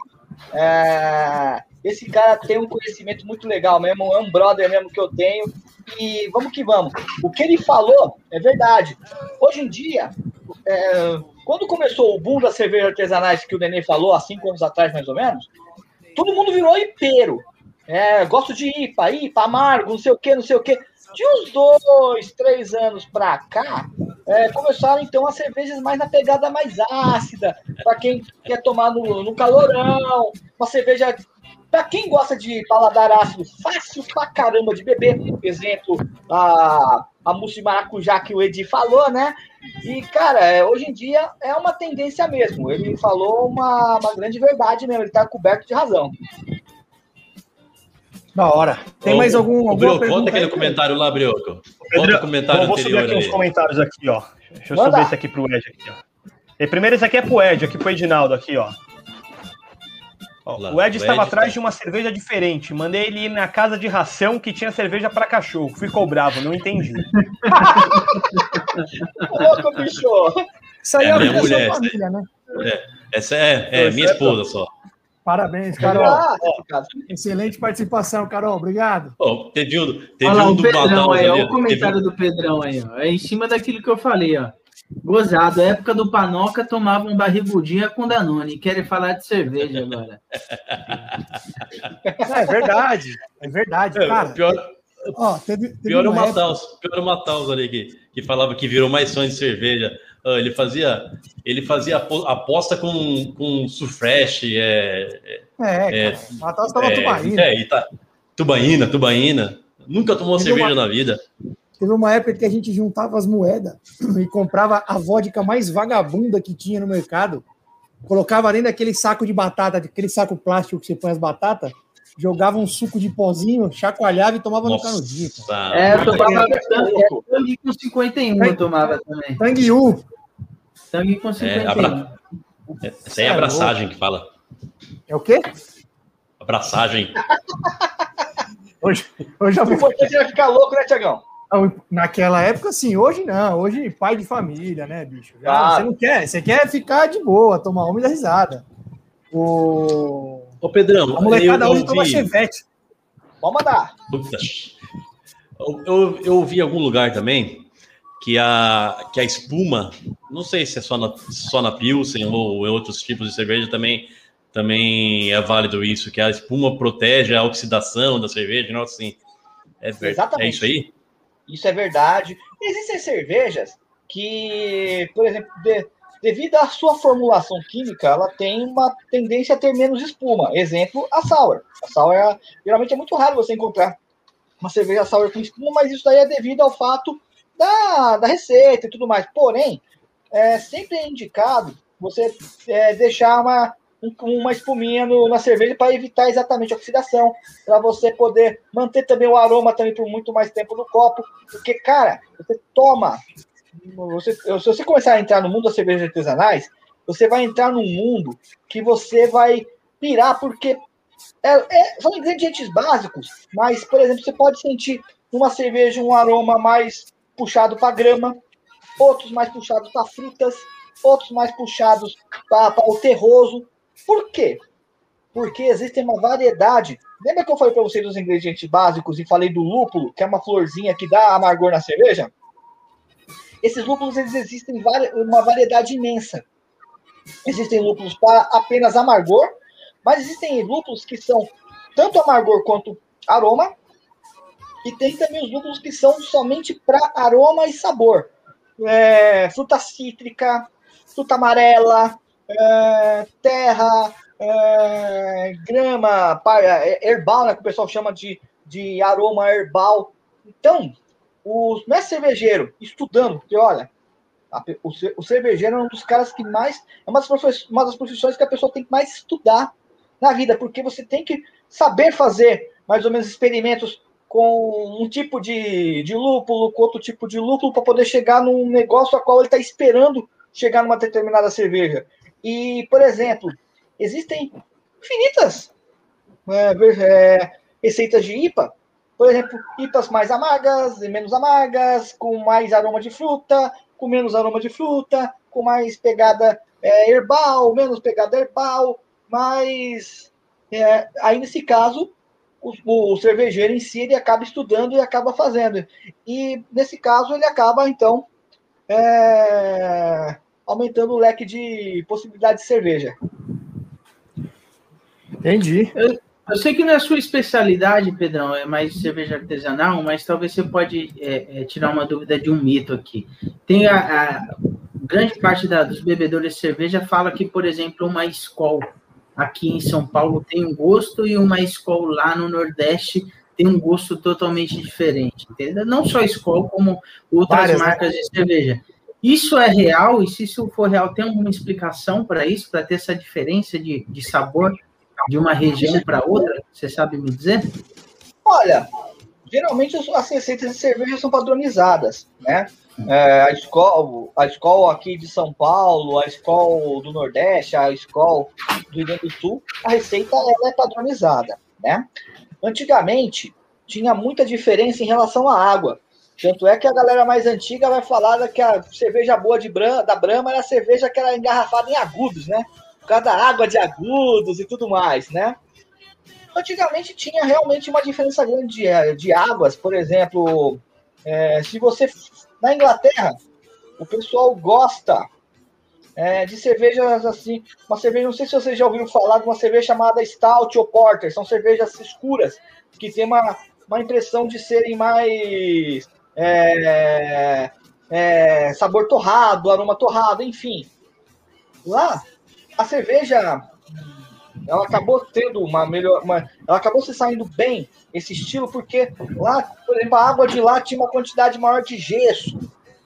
É, esse cara tem um conhecimento muito legal mesmo, é um brother mesmo que eu tenho. E vamos que vamos. O que ele falou é verdade. Hoje em dia, é, quando começou o boom das cervejas artesanais que o Nenê falou, há cinco anos atrás, mais ou menos, todo mundo virou hipeiro. É, gosto de IPA, IPA, amargo, não sei o que, não sei o que. De uns dois, três anos para cá, é, começaram então as cervejas mais na pegada mais ácida, para quem quer tomar no, no calorão, uma cerveja para quem gosta de paladar ácido, fácil pra caramba de beber. Por exemplo, a, a mousse de maracujá que o Edi falou, né? E, cara, é, hoje em dia é uma tendência mesmo. Ele falou uma, uma grande verdade mesmo, ele tá coberto de razão. Da hora. Tem Ô, mais algum. Ô, Brioco, conta aquele aí? comentário lá, Brioco. Conta o comentário Bom, vou subir aqui ali. uns comentários aqui, ó. Deixa eu Manda. subir esse aqui pro Ed aqui, ó. E primeiro esse aqui é pro Ed, aqui pro Edinaldo, aqui, ó. Ó, o Ed o estava Ed atrás tá- de uma cerveja diferente. Mandei ele ir na casa de ração que tinha cerveja para cachorro. Ficou bravo, não entendi. [laughs] Louco, bicho. Isso aí É é, minha vida da sua mulher, família, né? Essa é, é minha esposa só. Parabéns, Carol. Ah. Excelente participação, Carol. Obrigado. Ó, teve um, teve Olha lá, um o do Pedrão Manaus aí, ali. olha o teve comentário do Pedrão aí, ó. É em cima daquilo que eu falei, ó. Gozado, época do Panoca tomava um barrigudinha com Danone. Querem falar de cerveja agora. É verdade. É verdade. É, Cara, pior, ó, teve, teve pior é o uma época- Mataus, pior é o Mataus ali que, que falava que virou mais fã de cerveja. Ah, ele fazia, ele fazia apo- aposta com, com Sufresh, é, É, É, cara. Matheus tava é, tubaína. é, e tá, tubaína, tubaína. Nunca tomou Teve cerveja uma- na vida. Teve uma época que a gente juntava as moedas [clears throat] e comprava a vodka mais vagabunda que tinha no mercado, colocava dentro daquele saco de batata, aquele saco plástico que você põe as batatas, jogava um suco de pozinho, chacoalhava e tomava no canudinho. cara. É, eu tomava tangue, é, tangue com 51, eu tomava também. Tanguiú. Tangue com 51. abra- Essa aí é É abraçagem que fala. É o quê? Abraçagem. [laughs] Hoje, hoje eu O importante era ficar louco, né, Tiagão? Naquela época, sim. Hoje não. Hoje, pai de família, né, bicho? Já, Ah. Você não quer. Você quer ficar de boa, tomar uma e dar risada. O... Ô, Pedrão, A molecada eu, hoje eu toma vi, chevette. Pode mandar. Eu, eu, eu ouvi em algum lugar também que a, que a espuma, não sei se é só na, só na Pilsen ou em outros tipos de cerveja também, também é válido isso, que a espuma protege a oxidação da cerveja, não assim. É, ver- Exatamente. é isso aí? Isso é verdade. Existem cervejas que, por exemplo, de- devido à sua formulação química, ela tem uma tendência a ter menos espuma. Exemplo, a sour. A sour é- geralmente é muito raro você encontrar uma cerveja sour com espuma, mas isso daí é devido ao fato da, da receita e tudo mais. Porém, é, sempre é indicado você é, deixar uma, um- uma espuminha no- na cerveja para evitar exatamente a oxidação, para você poder manter também o aroma também por muito mais tempo no copo. Porque, cara, você toma. Você, se você começar a entrar no mundo das cervejas artesanais, você vai entrar num mundo que você vai pirar, porque é- é- são ingredientes básicos, mas, por exemplo, você pode sentir numa cerveja um aroma mais puxado para grama, outros mais puxados para frutas, outros mais puxados para o terroso. Por quê? Porque existe uma variedade. Lembra que eu falei para vocês dos ingredientes básicos e falei do lúpulo, que é uma florzinha que dá amargor na cerveja? Esses lúpulos eles existem uma variedade imensa. Existem lúpulos para apenas amargor, mas existem lúpulos que são tanto amargor quanto aroma, e tem também os lúpulos que são somente para aroma e sabor. É, fruta cítrica, fruta amarela, é, terra, é, grama, é, herbal, né, que o pessoal chama de, de aroma herbal. Então, os mestres cervejeiros estudando, porque olha, a o, o cervejeiro é um dos caras que mais. É uma das, profissões, uma das profissões que a pessoa tem que mais estudar na vida, porque você tem que saber fazer mais ou menos experimentos com um tipo de, de lúpulo, com outro tipo de lúpulo, para poder chegar num negócio a qual ele está esperando chegar numa determinada cerveja. E, por exemplo, existem infinitas é, ver- é, receitas de IPA. Por exemplo, IPAs mais amargas e menos amargas, com mais aroma de fruta, com menos aroma de fruta, com mais pegada é, herbal, menos pegada herbal, mas é, aí nesse caso o, o cervejeiro em si ele acaba estudando e acaba fazendo. E nesse caso ele acaba então é, aumentando o leque de possibilidades de cerveja. Entendi. Eu sei que não é a sua especialidade, Pedrão, é mais cerveja artesanal, mas talvez você pode é, é, tirar uma dúvida de um mito aqui. Tem a, a grande parte da- dos bebedores de cerveja fala que, por exemplo, uma Skol aqui em São Paulo tem um gosto e uma Skol lá no Nordeste tem um gosto totalmente diferente. Entendeu? Não só Skol, como outras Várias, né? marcas de cerveja. Isso é real? E se isso for real, tem alguma explicação para isso, para ter essa diferença de, de sabor de uma região para outra? Você sabe me dizer? Olha, geralmente as receitas de cerveja são padronizadas, né? É, a escola, a escola aqui de São Paulo, a escola do Nordeste, a escola do Rio Grande do Sul, a receita ela é padronizada, né? Antigamente tinha muita diferença em relação à água. Tanto é que a galera mais antiga vai falar que a cerveja boa de Brahma, da Brahma era a cerveja que era engarrafada em agudos, né? Por causa da água de agudos e tudo mais, né? Antigamente tinha realmente uma diferença grande de, de águas, por exemplo, é, se você na Inglaterra, o pessoal gosta é, de cervejas assim, uma cerveja, não sei se vocês já ouviram falar de uma cerveja chamada Stout ou Porter, são cervejas escuras que tem uma, uma impressão de serem mais é, é, sabor torrado, aroma torrado, enfim. Lá, a cerveja ela acabou tendo uma melhor. Uma, ela acabou se saindo bem, esse estilo, porque lá, por exemplo, a água de lá tinha uma quantidade maior de gesso.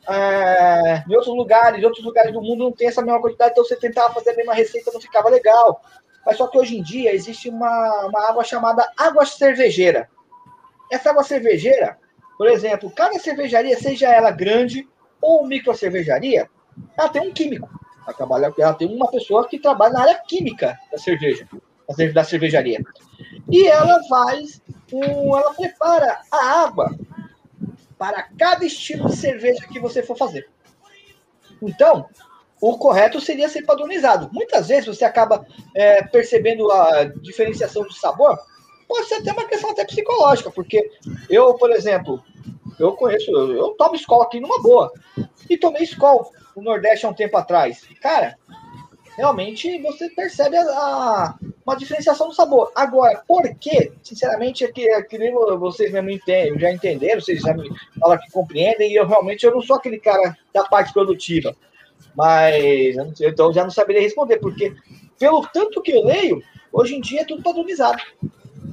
É, em outros lugares, em outros lugares do mundo não tem essa mesma quantidade, então você tentava fazer a mesma receita, não ficava legal. Mas só que hoje em dia existe uma, uma água chamada água cervejeira. Essa água cervejeira, por exemplo, cada cervejaria, seja ela grande ou micro cervejaria, ela tem um químico. Ela, trabalha, ela tem uma pessoa que trabalha na área química da cerveja, da cervejaria. E ela faz, um, ela prepara a água para cada estilo de cerveja que você for fazer. Então, o correto seria ser padronizado. Muitas vezes você acaba é, percebendo a diferenciação de sabor, pode ser até uma questão até psicológica, porque eu, por exemplo, eu conheço, eu, eu tomo escola aqui numa boa, e tomei escola no Nordeste há um tempo atrás. Cara, realmente você percebe a, a, uma diferenciação do sabor. Agora, por quê? Sinceramente, é que, é que nem vocês mesmo entendem, já entenderam, vocês já me falam que compreendem, e eu realmente eu não sou aquele cara da parte produtiva. Mas então já não saberia responder, porque pelo tanto que eu leio, hoje em dia é tudo padronizado.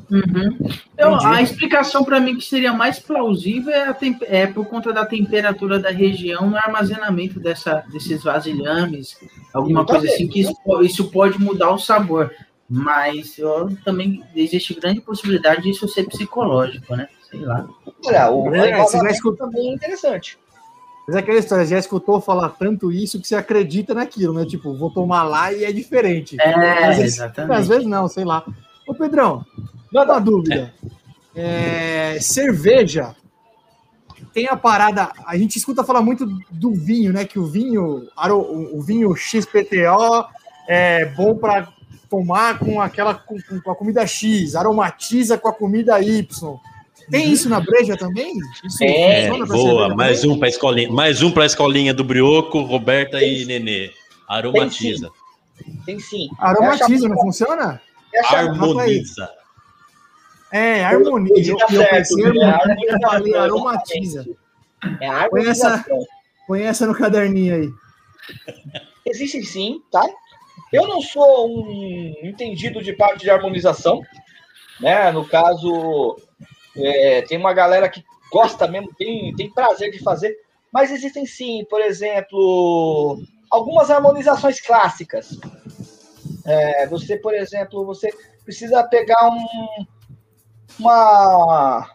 Uhum. Eu, a explicação para mim que seria mais plausível é, é, por conta da temperatura da região no armazenamento dessa, desses vasilhames, alguma coisa assim, que isso, isso, pode mudar o sabor. Mas eu, também existe grande possibilidade disso ser psicológico, né? Sei lá. Olha, o é, você já escutou também é interessante. Mas é aquela história, já escutou falar tanto isso que você acredita naquilo, né? Tipo, vou tomar lá e é diferente. É, às vezes, exatamente. Às vezes não, sei lá. Ô, Pedrão, uma dúvida. É, cerveja tem a parada. A gente escuta falar muito do vinho, né? Que o vinho, o vinho XPTO é bom para tomar com aquela com, com, a comida X, aromatiza com a comida Y. Tem isso na breja também? Isso é, boa. Mais também? um para escolinha, mais um para a escolinha do Brioco, Roberta tem, e Nenê. Aromatiza. Tem sim. Tem sim. Aromatiza, não funciona? Harmoniza. É, harmoniza. Eu, eu, eu pensei harmoniza, falei aromatiza. É harmonização. Põe essa, põe essa no caderninho aí. Existe sim, tá? Eu não sou um entendido de parte de harmonização, né? No caso, é, tem uma galera que gosta mesmo, tem, tem prazer de fazer, mas existem sim, por exemplo, algumas harmonizações clássicas. É, você, por exemplo, você precisa pegar um, uma,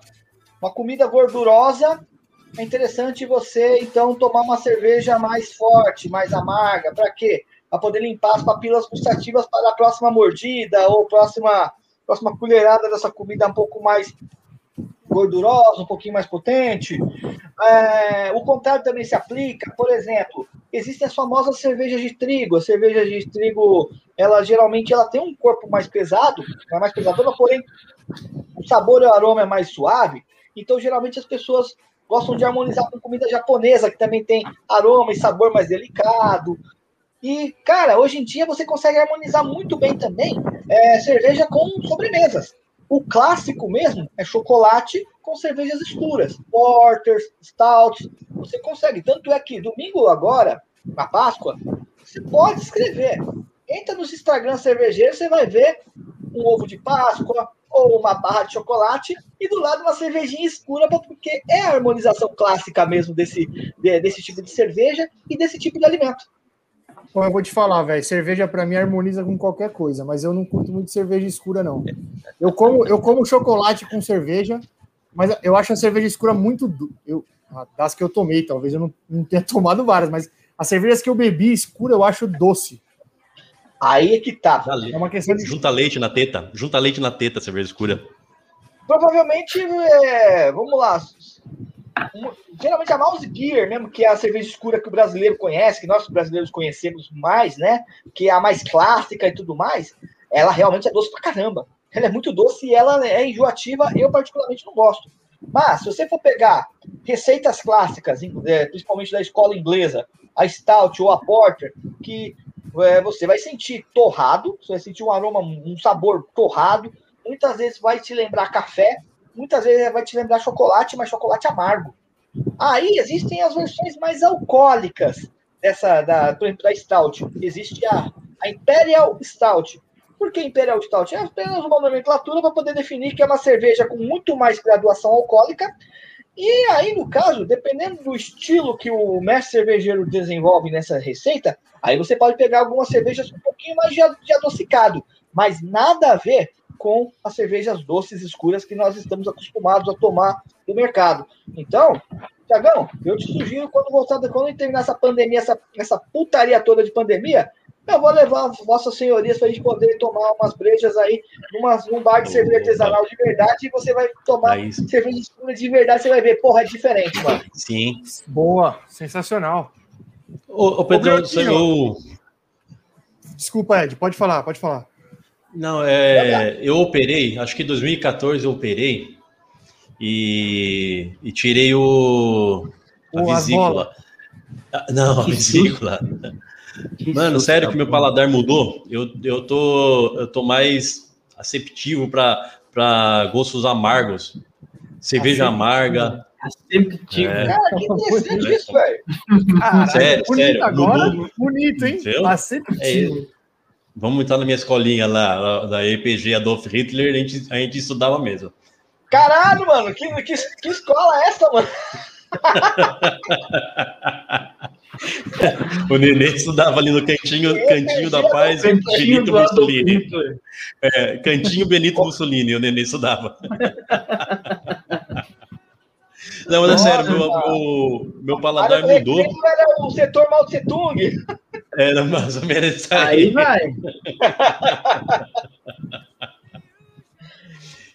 uma comida gordurosa, é interessante você, então, tomar uma cerveja mais forte, mais amarga. Para quê? Para poder limpar as papilas gustativas para a próxima mordida ou próxima, próxima colherada dessa comida um pouco mais gordurosa, um pouquinho mais potente. É, o contrário também se aplica. Por exemplo, existem as famosas cervejas de trigo. A cerveja de trigo, ela geralmente ela tem um corpo mais pesado, é mais pesadona, porém o sabor e o aroma é mais suave. Então, geralmente as pessoas gostam de harmonizar com comida japonesa, que também tem aroma e sabor mais delicado. E, cara, hoje em dia você consegue harmonizar muito bem também é, cerveja com sobremesas. O clássico mesmo é chocolate com cervejas escuras, porters, stouts. Você consegue. Tanto é que domingo agora, na Páscoa, você pode escrever. Entra nos Instagram cervejeiros, você vai ver um ovo de Páscoa ou uma barra de chocolate e do lado uma cervejinha escura, porque é a harmonização clássica mesmo desse, desse tipo de cerveja e desse tipo de alimento. Bom, eu vou te falar, velho. Cerveja para mim harmoniza com qualquer coisa, mas eu não curto muito cerveja escura, não. Eu como, eu como chocolate com cerveja, mas eu acho a cerveja escura muito. Du... Eu, das que eu tomei, talvez eu não, não tenha [laughs] tomado várias, mas as cervejas que eu bebi escura eu acho doce. Aí é que tá. É uma questão de. Junta leite na teta. Junta leite na teta, cerveja escura. Provavelmente, é, vamos lá, geralmente a Mouse Gear, mesmo que é a cerveja escura que o brasileiro conhece, que nós brasileiros conhecemos mais, né? Que é a mais clássica e tudo mais, ela realmente é doce pra caramba. Ela é muito doce e ela é enjoativa, eu particularmente não gosto. Mas, se você for pegar receitas clássicas, é, principalmente da escola inglesa, a Stout ou a Porter, que é, você vai sentir torrado, você vai sentir um aroma, um sabor torrado, muitas vezes vai te lembrar café, muitas vezes vai te lembrar chocolate, mas chocolate amargo. Aí existem as versões mais alcoólicas dessa, da, por exemplo, da Stout. Existe a, a Imperial Stout. Por que Imperial Stout? É apenas uma nomenclatura para poder definir que é uma cerveja com muito mais graduação alcoólica. E aí, no caso, dependendo do estilo que o mestre cervejeiro desenvolve nessa receita, aí você pode pegar algumas cervejas com um pouquinho mais de adocicado, mas nada a ver com as cervejas doces escuras que nós estamos acostumados a tomar no mercado. Então, Tiagão, eu te sugiro, quando voltar, quando terminar essa pandemia, essa, essa putaria toda de pandemia, eu vou levar vossas senhorias para a gente poder tomar umas brejas aí numa, num bar de cerveja artesanal de verdade e você vai tomar é cerveja escura de verdade, você vai ver, porra, é diferente, mano. Sim. Boa, sensacional. Ô, ô Pedro, eu... Desculpa, Ed, pode falar, pode falar. Não, é, eu operei, acho que em 2014 eu operei e, e tirei o, a vesícula. Ah, não, a vesícula. [laughs] Mano, sério que meu paladar mudou. Eu, eu, tô, eu tô mais aceptivo para gostos amargos. Cerveja amarga. Aceptivo. É. Cara, que interessante isso, velho. [laughs] Sério, sério. Agora, mudou. bonito, hein? Aceptivo. É, Vamos entrar na minha escolinha lá, da EPG Adolf Hitler, a gente, a gente estudava mesmo. Caralho, mano, que, que, que escola é essa, mano? [laughs] o Nenê estudava ali no cantinho, cantinho da paz, cantinho Benito Mussolini. É, cantinho Benito Mussolini, o Nenê estudava. Não, mas é sério, meu, meu, meu paladar mudou. Era o setor Mao Tse Tung. Era mais ou menos aí. Aí vai. [laughs]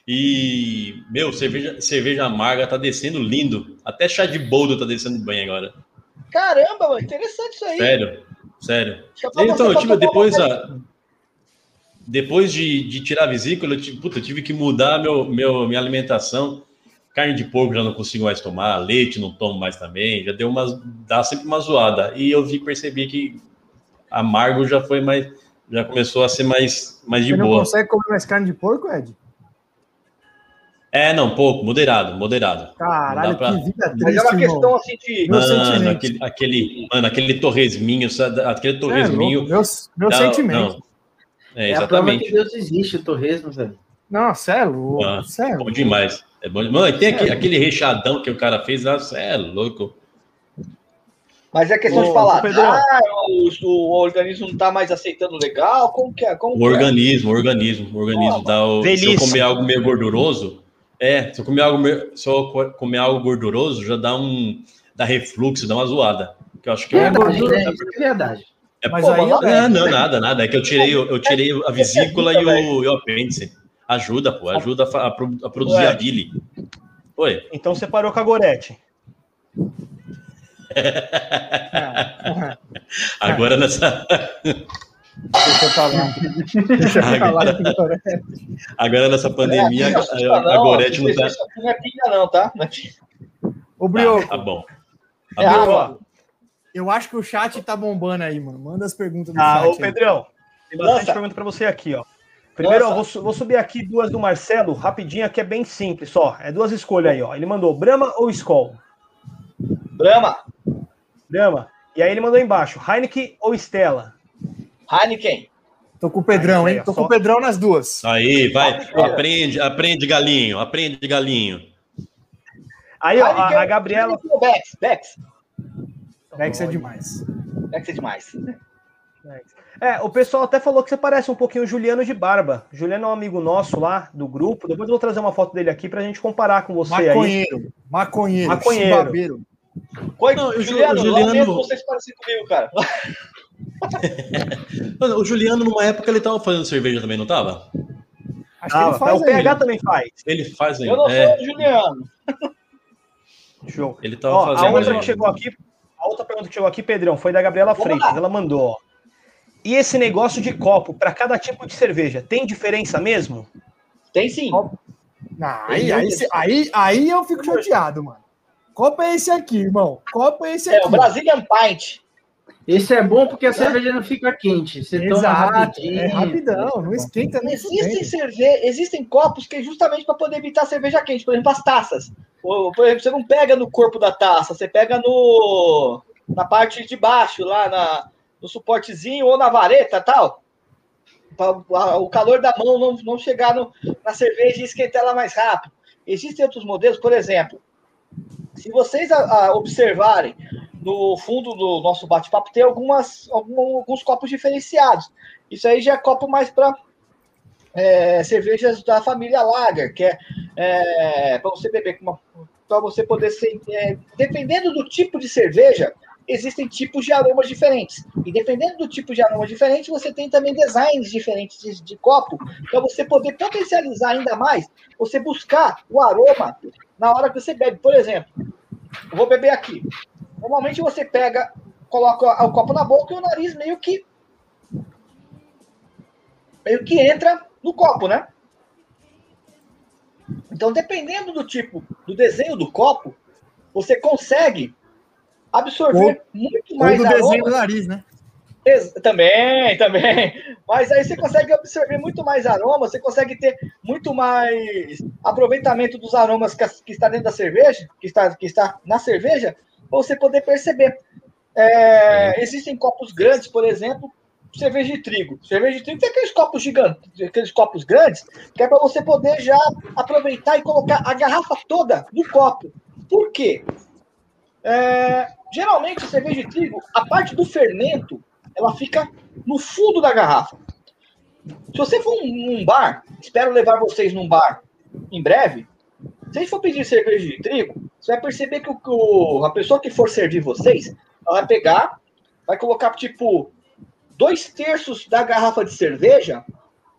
E, meu, cerveja, cerveja amarga tá descendo lindo. Até chá de boldo tá descendo bem agora. Caramba, mano, interessante isso aí. Sério, sério. Então, eu tive, depois, a, depois de, de tirar a vesícula, eu tive, puta, eu tive que mudar meu, meu, minha alimentação. Carne de porco já não consigo mais tomar, leite não tomo mais também, já deu uma, dá sempre uma zoada. E eu vi, percebi que amargo já foi mais, já começou a ser mais, mais de Você boa. Você não consegue comer mais carne de porco, Ed? É, não, pouco, moderado, moderado. Caralho, pra... que vida triste, Mas é uma questão assim de... Mano, aquele, aquele, mano, aquele torresminho, aquele torresminho... É, meu, meu dá, sentimento. Não. É, exatamente. É a prova que Deus existe, o torresmo, velho. Não, sério, ah, sério. Bom demais. É bom. Mano, tem aquele, aquele, rechadão que o cara fez, nossa, é louco. Mas é questão Ô, de falar, ah, o, o, organismo não está mais aceitando legal, como que é? Como o organismo, o organismo, o organismo. dá o, se eu comer algo meio gorduroso, é, se eu comer algo, se eu comer algo gorduroso, já dá um, dá refluxo, dá uma zoada. Que eu acho que é, é gordura, é, é verdade. É, mas pô, aí, é, não, nada, nada. É que eu tirei, eu, tirei a vesícula e o, e o apêndice. Ajuda, pô, ajuda a, a, a produzir Ué. a bile. Oi. Então você parou com a Gorete. [laughs] Agora nessa. Deixa eu falar. Deixa eu falar. Agora, agora nessa pandemia, é, a, a Gorete não tá. Não é pinga, não, tá? Ô, Brioco. Tá, tá bom. Tá é, bom. Eu acho que o chat tá bombando aí, mano. Manda as perguntas do ah, chat. Ô, Pedrão, tem bastante Nossa. pergunta para você aqui, ó. Primeiro, ó, vou, vou, subir aqui duas do Marcelo, rapidinho, aqui é bem simples, só. É duas escolhas aí, ó. Ele mandou Brahma ou Skol? Brahma. Brahma. E aí ele mandou embaixo, Heineken ou Stella? Heineken. Tô com o Pedrão, hein? Tô com o Pedrão nas duas. Aí, vai. Aprende, aprende, galinho. Aprende, galinho. Aí, ó, a, a Gabriela. Bex, Bex. Bex é demais. Bex é demais. É, o pessoal até falou que você parece um pouquinho o Juliano de barba. Juliano é um amigo nosso lá do grupo. Depois eu vou trazer uma foto dele aqui pra gente comparar com você Maconheiro, aí. maconheiro, Maconheiro. chibabeiro. Coi- Não, Juliano, o Juliano- lamento vocês parecem comigo, cara. [laughs] Mano, O Juliano, numa época, ele tava fazendo cerveja também, não tava? Acho que Ah, ele faz o PH ainda. também faz. Ele faz Eu não ainda. É, sou o Juliano. Show. ele tava Ó, a fazendo. outra ainda. que chegou aqui, a outra pergunta que chegou aqui, Pedrão, foi da Gabriela Vamos Freitas. lá. Ela mandou, ó. E esse negócio de copo para cada tipo de cerveja, tem diferença mesmo? Tem sim. Não, aí, aí, aí, aí eu fico chateado, mano. Copo é esse aqui, irmão. Copo é esse É, aqui. o Brazilian Pint. Esse é bom porque a cerveja não fica quente. Você toma Exato, rapidinho. é rapidão, não esquenta nem Existem, fudendo. cerve... Existem copos que é justamente para poder evitar a cerveja quente. Por exemplo, as taças. Ou, Por exemplo, você não pega no corpo da taça, você pega no na parte de baixo, lá na... no suportezinho ou na vareta tal. O calor da mão não, não chegar no- na cerveja e esquentar ela mais rápido. Existem outros modelos, por exemplo, se vocês a- a observarem no fundo do nosso bate-papo, tem algumas, algum- alguns copos diferenciados. Isso aí já é copo mais para cervejas da família Lager, que é, para você beber, para você poder ser. é, dependendo do tipo de cerveja, existem tipos de aromas diferentes. E dependendo do tipo de aroma diferente, você tem também designs diferentes de, de copo, para você poder potencializar ainda mais, você buscar o aroma na hora que você bebe. Por exemplo, eu vou beber aqui. Normalmente você pega, coloca o copo na boca e o nariz meio que meio que entra no copo, né? Então, dependendo do tipo, do desenho do copo, você consegue absorver muito Ou mais do aroma. desenho do nariz, né? Também, também. Mas aí você consegue absorver muito mais aroma, você consegue ter muito mais aproveitamento dos aromas que, que está dentro da cerveja, que está, que está na cerveja, para você poder perceber. É, existem copos grandes, por exemplo, cerveja de trigo. Cerveja de trigo tem aqueles copos gigantes, aqueles copos grandes, que é para você poder já aproveitar e colocar a garrafa toda no copo. Por quê? É, geralmente, a cerveja de trigo, a parte do fermento, ela fica no fundo da garrafa. Se você for num um bar, espero levar vocês num bar em breve. Se a gente for pedir cerveja de trigo, você vai perceber que o, o- a pessoa que for servir vocês, ela vai pegar, vai colocar tipo dois terços da garrafa de cerveja,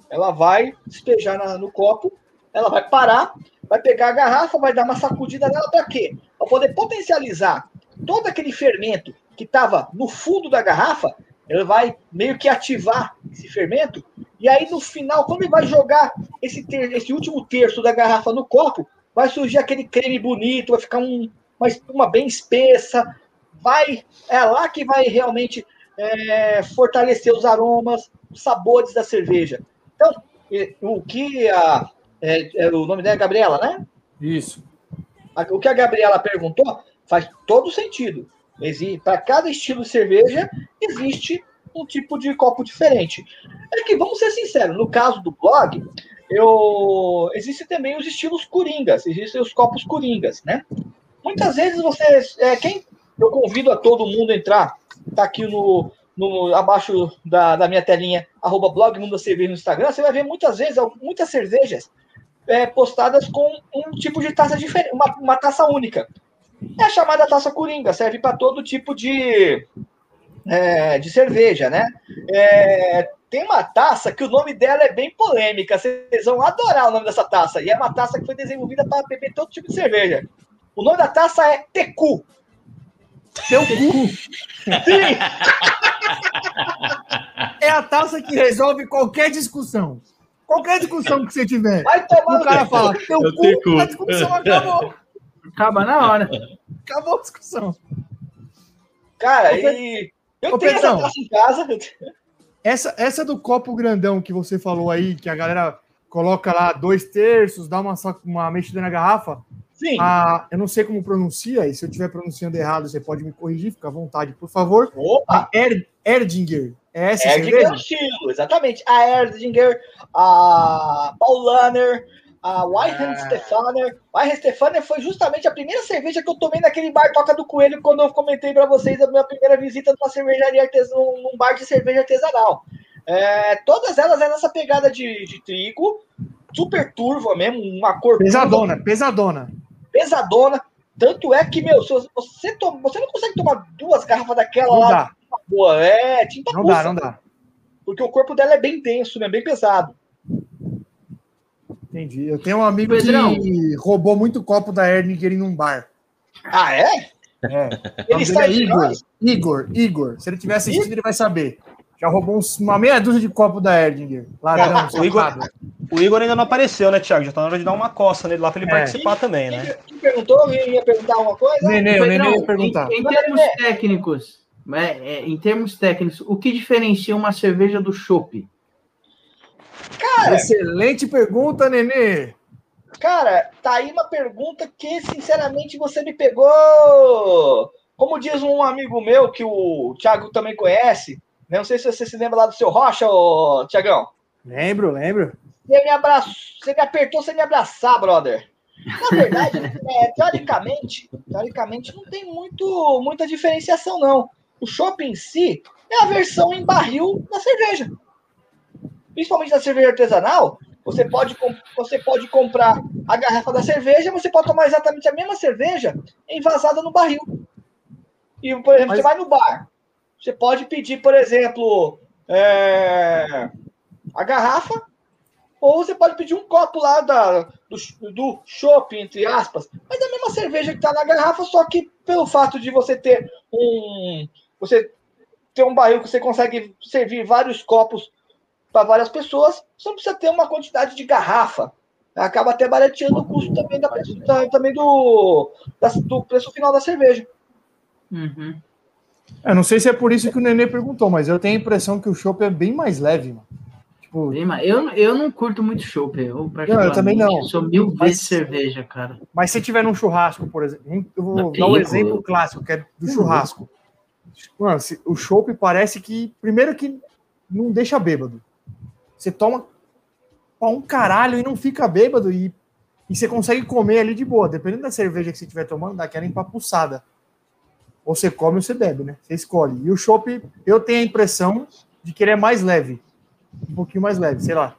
ela vai despejar na- no copo, ela vai parar, vai pegar a garrafa, vai dar uma sacudida nela para quê? Para poder potencializar todo aquele fermento que estava no fundo da garrafa, ele vai meio que ativar esse fermento, e aí no final, quando ele vai jogar esse, ter- esse último terço da garrafa no copo, vai surgir aquele creme bonito, vai ficar um- uma espuma bem espessa, vai é lá que vai realmente é, fortalecer os aromas, os sabores da cerveja. Então, o que a, é, é, o nome dela é Gabriela, né? Isso. O que a Gabriela perguntou faz todo sentido. Para cada estilo de cerveja, existe um tipo de copo diferente. É que, vamos ser sinceros, no caso do blog, eu... existem também os estilos coringas, existem os copos coringas, né? Muitas vezes vocês. É, quem eu convido a todo mundo a entrar, tá aqui no, no abaixo da, da minha telinha, arroba blog Mundo Cerveja no Instagram, você vai ver muitas vezes muitas cervejas é, postadas com um tipo de taça diferente, uma, uma taça única. É a chamada taça coringa, serve para todo tipo de, é, de cerveja, né? É, tem uma taça que o nome dela é bem polêmica, vocês vão adorar o nome dessa taça, e é uma taça que foi desenvolvida para beber todo tipo de cerveja. O nome da taça é Tecu. Teu cu. Sim, [laughs] É a taça que resolve qualquer discussão. Qualquer discussão que você tiver. vai tomar O cara fala, teu Eu cu, a discussão acabou. Acaba na hora. Acabou a discussão. Cara, Ô, e eu Ô, tenho essa Pedrão. taça em casa. Essa, essa do copo grandão que você falou aí, que a galera coloca lá dois terços, dá uma, uma mexida na garrafa. Sim. A, eu não sei como pronuncia, e se eu estiver pronunciando errado, você pode me corrigir, fica à vontade, por favor. Opa! A er, Erdinger. É essa Erdinger é o estilo, exatamente. A Erdinger, a Paulaner, a Weinheim Stefaner. Weinheim Stefaner foi justamente a primeira cerveja que eu tomei naquele bar Toca do Coelho, quando eu comentei para vocês a minha primeira visita numa cervejaria artesanal, num bar de cerveja artesanal. É, todas elas é nessa pegada de, de trigo, super turva mesmo, uma cor. Pesadona, turva, pesadona. Pesadona. Tanto é que, meu, você, toma, você não consegue tomar duas garrafas daquela não lá. Dá. Boa, é, tinta Não dá, não dá. Porque o corpo dela é bem denso, né? Bem pesado. Entendi. Eu tenho um amigo Pedrão. que roubou muito copo da Erdinger em um bar. Ah, é? É. Ele está é Igor? Igor, Igor. Se ele tiver assistido, ele vai saber. Já roubou uns- uma meia dúzia de copo da Erdinger. Ladrão, O Igor-. O Igor ainda não apareceu, né, Thiago? Já tá na hora de dar uma coça nele lá pra ele É. participar também, né? Quem perguntou? Ia perguntar alguma coisa? Nenê, o Nenê ia perguntar. Em, em termos técnicos, né, é, em termos técnicos, o que diferencia uma cerveja do chopp? Excelente pergunta, Nenê. Cara, tá aí uma pergunta que, sinceramente, você me pegou. Como diz um amigo meu, que o Thiago também conhece, né? não sei se você se lembra lá do seu Rocha, ô, Tiagão. Lembro, lembro. Você me abraçou, você me apertou sem me abraçar, brother. Na verdade, [laughs] é, teoricamente, teoricamente, não tem muito, muita diferenciação, não. O chopp em si é a versão em barril da cerveja. Principalmente da cerveja artesanal, você pode, você pode comprar a garrafa da cerveja, você pode tomar exatamente a mesma cerveja envasada no barril. E, por exemplo, Mas- você vai no bar. Você pode pedir, por exemplo, é, a garrafa, ou você pode pedir um copo lá da, do, do chopp, entre aspas. Mas é a mesma cerveja que está na garrafa, só que pelo fato de você ter um. Você ter um barril que você consegue servir vários copos para várias pessoas, você não precisa ter uma quantidade de garrafa. Acaba até barateando o custo também, da, da- também do, da- do preço final da cerveja. Uhum. Eu não sei se é por isso que o Nenê perguntou, mas eu tenho a impressão que o chopp é bem mais leve, mano. Tipo, Eu, eu não curto muito chopp. Eu, eu também não. eu sou mil Mas- vezes cerveja, cara. mas se tiver num churrasco, por exemplo, eu vou Não, dar um eu- exemplo clássico, que é do churrasco. Mano, o chopp parece que, primeiro que não deixa bêbado. Você toma pra um caralho e não fica bêbado e, e você consegue comer ali de boa. Dependendo da cerveja que você estiver tomando, dá aquela empapuçada. Ou você come ou você bebe, né? Você escolhe. E o chopp, eu tenho a impressão de que ele é mais leve. Um pouquinho mais leve, sei lá.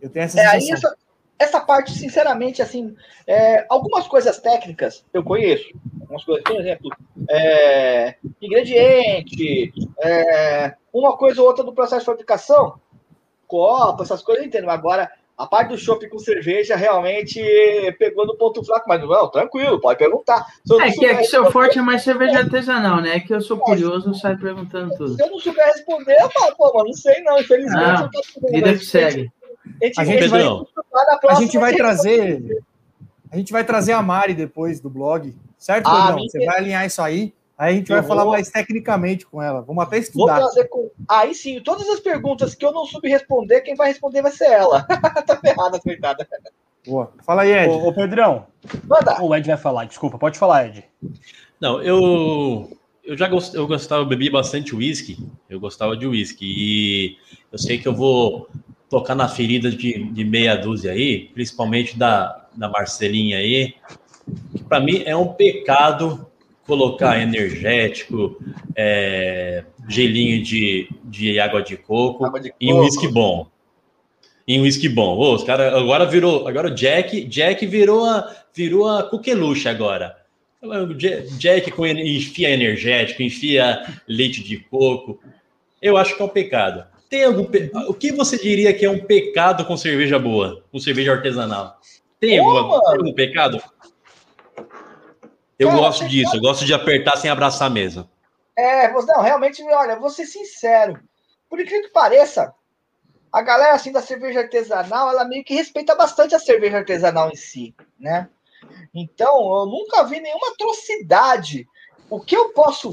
Eu tenho essa É, sensação. Essa parte, sinceramente, assim, é, algumas coisas técnicas eu conheço. Algumas coisas, por exemplo, é, ingrediente, é, uma coisa ou outra do processo de fabricação, copo, essas coisas eu entendo. Agora, a parte do chopp com cerveja realmente pegou no ponto fraco, mas não, tranquilo, pode perguntar. Se eu É que, que seu forte é mais cerveja artesanal, né? É que eu sou curioso, eu saio perguntando tudo. Se eu não souber responder, eu falo, pô, mas não sei não, infelizmente. Não, eu tô sabendo, Vida que segue. A gente, A gente vai, Pedrão. vai na A gente vai trazer. A gente vai trazer a Mari depois do blog, certo, Ah, Pedrão? Você vai alinhar isso aí. Aí a gente Eu vai falar vou. mais tecnicamente com ela. Vamos até Vou estudar. trazer com. Aí sim, todas as perguntas que eu não soube responder, quem vai responder vai ser ela. [laughs] tá ferrada, coitada. Boa. Fala aí, Ed. Ô, ô, Pedrão, Manda. o Ed vai falar, desculpa, pode falar, Ed. Não, eu eu já gost, eu gostava, eu bebi bastante uísque. Eu gostava de uísque e eu sei que eu vou tocar na ferida de, de meia dúzia aí, principalmente da, da Marcelinha aí, que para mim é um pecado colocar energético, é, gelinho de, de água de coco Água de em um uísque bom. Em uísque bom. Ô, os cara agora virou, agora o Jack, Jack virou a virou a coqueluche agora. Jack com en- enfia energético, enfia leite de coco. Eu acho que é um pecado. Tem algum pe- o que você diria que é um pecado com cerveja boa, com cerveja artesanal? Tem, alguma, tem algum pecado? Eu Cara, gosto disso, eu gosto de apertar sem abraçar a mesa. É, você- não, realmente, olha, vou ser sincero. Por incrível que pareça, a galera assim da cerveja artesanal, ela meio que respeita bastante a cerveja artesanal em si, né? Então, eu nunca vi nenhuma atrocidade. O que eu posso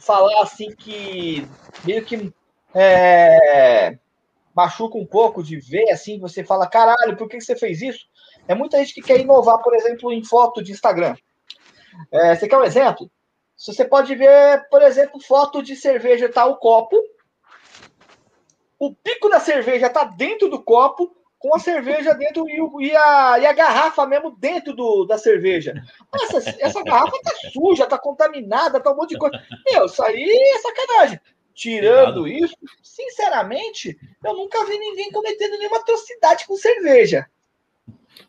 falar assim que meio que é, machuca um pouco de ver assim, você fala, caralho, por que você fez isso? É muita gente que quer inovar, por exemplo, em foto de Instagram. É, você quer um exemplo? Você pode ver, por exemplo, foto de cerveja, tá o copo, o pico da cerveja tá dentro do copo, com a cerveja dentro e, e a, e a garrafa mesmo dentro do, da cerveja. Essa, essa garrafa tá suja, tá contaminada, tá um monte de coisa. Meu, isso aí é sacanagem. Tirando isso, sinceramente, eu nunca vi ninguém cometendo nenhuma atrocidade com cerveja.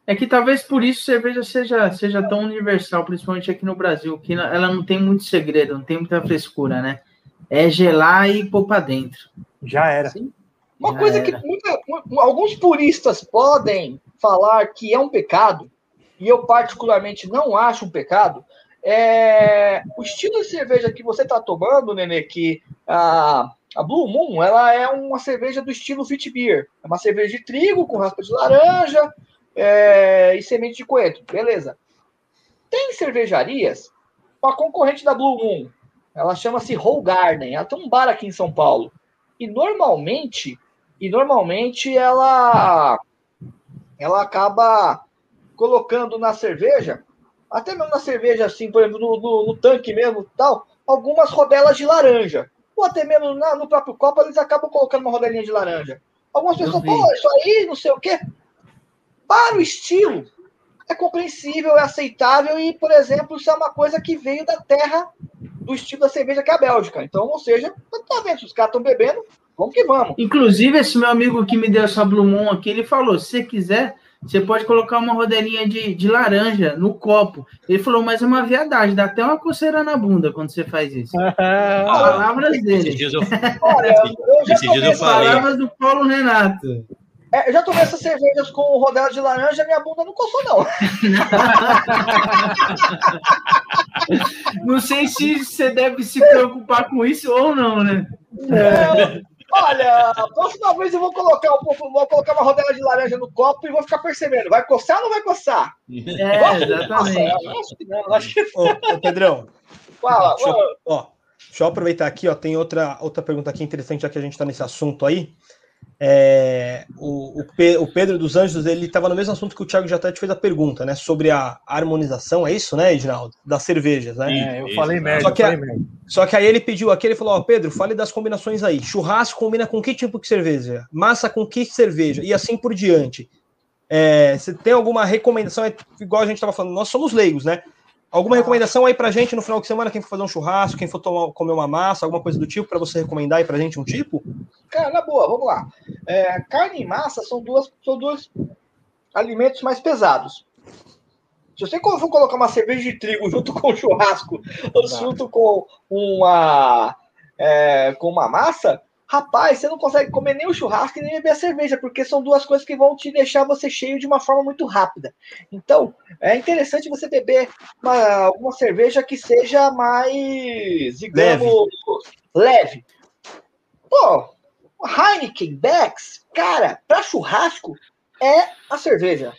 É que talvez por isso cerveja seja, seja tão universal, principalmente aqui no Brasil, que ela não tem muito segredo, não tem muita frescura, né? É gelar e pôr pra dentro. Já era. Uma Já coisa que era. muita- mu- alguns puristas podem falar que é um pecado, e eu particularmente não acho um pecado, é o estilo de cerveja que você está tomando, Nenê, que a, a Blue Moon ela é uma cerveja do estilo Fit Beer. É uma cerveja de trigo com raspa de laranja é, e semente de coentro. Beleza. Tem cervejarias, uma concorrente da Blue Moon, ela chama-se Whole Garden, ela tem um bar aqui em São Paulo. E normalmente e normalmente ela ela acaba colocando na cerveja, até mesmo na cerveja assim, por exemplo, no, no- no tanque mesmo, tal, algumas rodelas de laranja. Ou até mesmo na- no próprio copo eles acabam colocando uma rodelinha de laranja. Algumas Eu pessoas, vi. pô, isso aí, não sei o quê. Para o estilo, é compreensível, é aceitável e, por exemplo, isso é uma coisa que veio da terra do estilo da cerveja que é a Bélgica. Então, ou seja, tá vendo, se os caras estão bebendo, vamos que vamos. Inclusive, esse meu amigo que me deu essa Blue Moon aqui, ele falou: se você quiser, você pode colocar uma rodelinha de, de laranja no copo. Ele falou, mas é uma viadagem, dá até uma coceira na bunda quando você faz isso. [laughs] Palavras Esses dele. dias eu, [laughs] Olha, eu já Esses dias eu essa- falei. Palavras do Paulo Renato. é, eu já tomei essas cervejas com rodela de laranja, minha bunda não coçou, não. [laughs] Não sei se você deve se preocupar com isso ou não, né? É, olha, a próxima vez eu vou colocar um pouco, vou colocar uma rodela de laranja no copo e vou ficar percebendo. Vai coçar ou não vai coçar? É, exatamente. eu acho que não, acho que Ô, ô, Pedrão, fala. Deixa eu, ó, deixa eu aproveitar aqui, ó. Tem outra, outra pergunta aqui interessante, já que a gente está nesse assunto aí. É, o, o, Pe- o Pedro dos Anjos, ele estava no mesmo assunto que o Thiago já até te fez a pergunta, né? Sobre a harmonização, é isso, né, Edinaldo? Das cervejas, né? É, eu falei merda, Só que a-. Só que aí ele pediu aqui, ele falou, ó, Pedro, fale das combinações aí. Churrasco combina com que tipo de cerveja? Massa com que cerveja? E assim por diante. É, você tem alguma recomendação? É, igual a gente estava falando, nós somos leigos, né? Alguma recomendação aí pra gente no final de semana, quem for fazer um churrasco, quem for tomar- comer uma massa, alguma coisa do tipo, para você recomendar aí pra gente um tipo? Cara, na boa, vamos lá. É, carne e massa são duas, são dois alimentos mais pesados. Se você for colocar uma cerveja de trigo [laughs] junto com um churrasco, ou junto com uma, é, com uma massa, rapaz, você não consegue comer nem o churrasco e nem beber a cerveja, porque são duas coisas que vão te deixar você cheio de uma forma muito rápida. Então, é interessante você beber uma, alguma cerveja que seja mais, digamos, leve. Pô, Heineken, Becks, cara, para churrasco é a cerveja.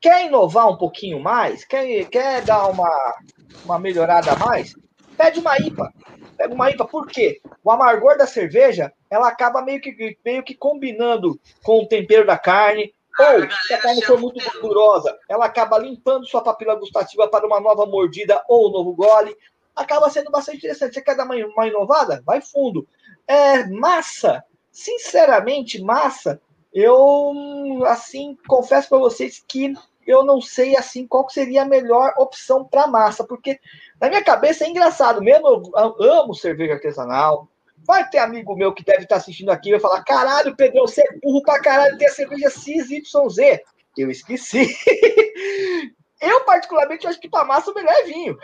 Quer inovar um pouquinho mais? Quer, quer dar uma, uma melhorada a mais? Pede uma IPA. Pega uma IPA, por quê? O amargor da cerveja, ela acaba meio que, meio que combinando com o tempero da carne. Ou, se a carne for muito gordurosa, ela acaba limpando sua papila gustativa para uma nova mordida ou um novo gole. Acaba sendo bastante interessante. Você quer dar uma, uma inovada? Vai fundo. É, massa, sinceramente, massa, eu, assim, confesso para vocês que eu não sei, assim, qual seria a melhor opção para massa, porque na minha cabeça é engraçado, mesmo eu amo cerveja artesanal, vai ter amigo meu que deve estar assistindo aqui e vai falar, caralho, Pedrão, você é burro pra caralho, tem a cerveja XYZ. Eu esqueci. [laughs] eu, particularmente, acho que para massa o melhor é vinho.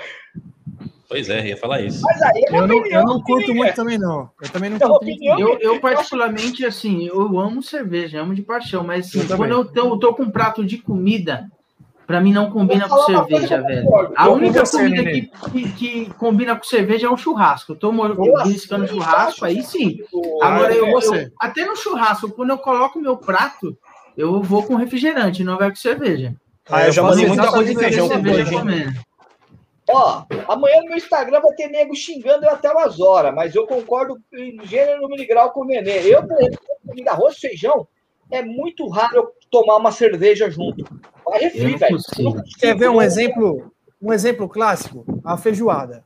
Pois é, ia falar isso. Mas aí é Eu não, eu não curto muito também, não. Eu também não É curto muito. opinião Eu, eu, particularmente, assim, eu amo cerveja, amo de paixão, mas assim, Eu quando eu tô, eu tô com um prato de comida, pra mim não combina com coisa cerveja, velho. A única comida que, que, que combina com cerveja é o churrasco. Eu tô beliscando acho- churrasco, aí sim. O- Agora, Ah, eu, eu- até no churrasco, quando eu coloco meu prato, eu vou com refrigerante, não vai com cerveja. Ah, eu já eu mandei faço muito arroz e exatamente feijão com cerveja comendo. Ó, amanhã no meu Instagram vai ter nego xingando eu até umas horas, mas eu concordo em gênero, número e grau com o Nenê. Eu, por exemplo, comida arroz e feijão, é muito raro eu tomar uma cerveja junto. Vai refri, velho. Quer ver um exemplo, um exemplo clássico? A feijoada.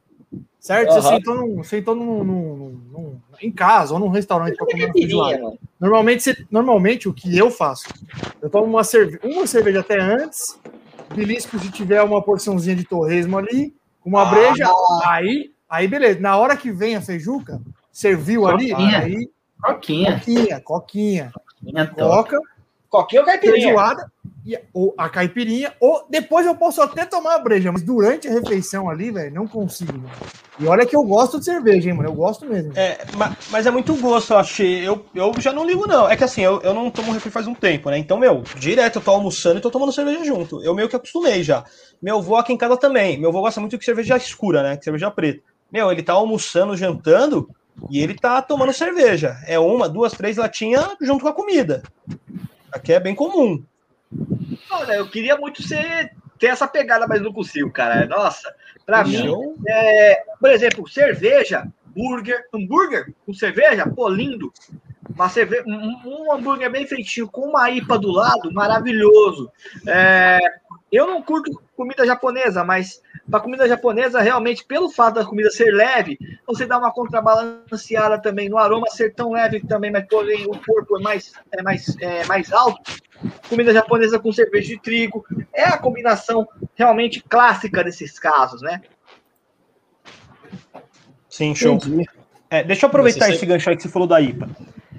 Certo? Você Aham. sentou, num, sentou num, num- num- em casa ou num restaurante para comer uma feijoada. mano. Normalmente, você, normalmente o que eu faço, eu tomo uma, cerve uma cerveja até antes, belisco se tiver uma porçãozinha de torresmo ali, uma Ah. breja, aí, aí beleza. Na hora que vem a feijuca, serviu ali, Coquinha. aí Coquinha. coquinha, coquinha, Então, coca, Coquinha ou caipirinha? feijoada, e, ou a caipirinha, ou depois eu posso até tomar a breja, mas durante a refeição ali, velho, não consigo. Mano. E olha que eu gosto de cerveja, hein, mano, eu gosto mesmo. É, ma- mas é muito gosto, eu achei. Eu, eu já não ligo, não. É que assim, eu, eu não tomo refri faz um tempo, né? Então, meu, direto eu tô almoçando e tô tomando cerveja junto. Eu meio que acostumei já. Meu avô aqui em casa também. Meu avô gosta muito de cerveja escura, né? Que cerveja preta. Meu, ele tá almoçando, jantando e ele tá tomando cerveja. É uma, duas, três latinhas junto com a comida. Aqui é bem comum. Olha, eu queria muito ser, ter essa pegada, mas não consigo, cara. Nossa, pra mim, Eu- é, por exemplo, cerveja, burger, hambúrguer com cerveja, pô, lindo. Uma cerve... um, um hambúrguer bem feitinho, com uma IPA do lado, maravilhoso. É, eu não curto comida japonesa, mas para comida japonesa, realmente, pelo fato da comida ser leve, você dá uma contrabalanceada também no aroma ser tão leve também, mas porém o corpo é mais, é mais, é mais alto. Comida japonesa com cerveja de trigo é a combinação realmente clássica desses casos, né? Sim, show. É, deixa eu aproveitar esse gancho aí que você falou da IPA.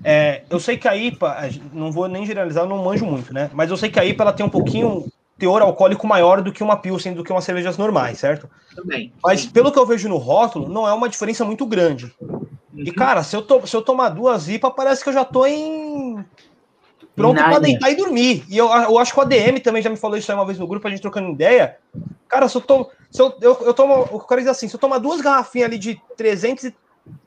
É, eu sei que a IPA, não vou nem generalizar, eu não manjo muito, né? Mas eu sei que a IPA ela tem um pouquinho teor alcoólico maior do que uma Pilsen, do que umas cervejas normais, certo? Também. Mas pelo que eu vejo no rótulo, não é uma diferença muito grande. E, cara, se eu, to- se eu tomar duas IPA, parece que eu já tô em. Pronto Nárnia. deitar e dormir. E eu, eu acho que o ADM também já me falou isso aí uma vez no grupo, a gente trocando ideia. Cara, se eu tomo. Se eu, eu, eu tomo. Eu quero dizer assim, se eu tomar duas garrafinhas ali de 300 e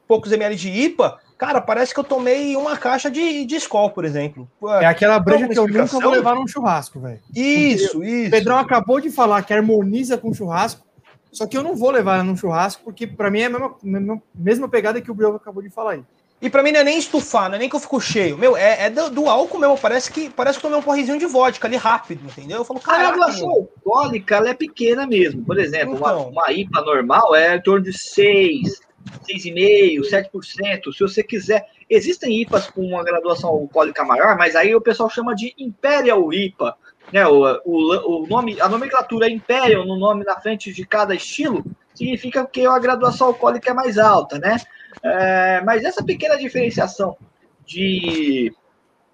poucos ml de IPA, cara, parece que eu tomei uma caixa de, de Skol, por exemplo. É aquela breja que eu nunca vou levar num churrasco, velho. Isso, O isso. Pedrão acabou de falar que harmoniza com churrasco, só que eu não vou levar ela num churrasco, porque pra mim é a mesma, mesma, mesma pegada que o Biel acabou de falar aí. E pra mim não é nem estufar, não é nem que eu fico cheio. Meu, é, é do, do álcool mesmo. Parece que, parece que eu tomei um porrezinho de vodka ali rápido, entendeu? Eu falo, A caraca, graduação meu. alcoólica ela é pequena mesmo. Por exemplo, uma, Então. uma IPA normal é em torno de 6, 6,5%, 7%. Se você quiser. Existem IPAs com uma graduação alcoólica maior, mas aí o pessoal chama de Imperial IPA. Né? O, o, o nome, a nomenclatura Imperial no nome na frente de cada estilo significa que a graduação alcoólica é mais alta, né? É, mas essa pequena diferenciação de,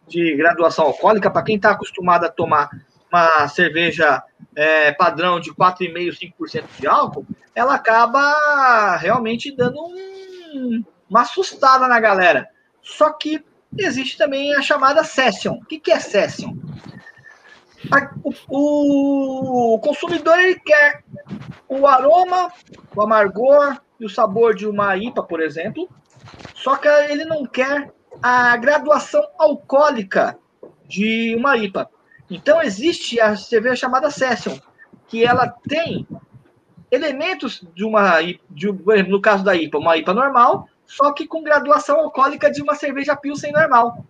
de graduação alcoólica, para quem está acostumado a tomar uma cerveja é, padrão de 4,5%, 5% de álcool, ela acaba realmente dando um- uma assustada na galera. Só que existe também a chamada session. O que, que é session? A- o, o consumidor ele quer o aroma, o amargor e o sabor de uma IPA, por exemplo, só que ele não quer a graduação alcoólica de uma IPA. Então existe a cerveja chamada Session, que ela tem elementos de uma, de, por exemplo, no caso da IPA, uma IPA normal, só que com graduação alcoólica de uma cerveja Pilsen normal.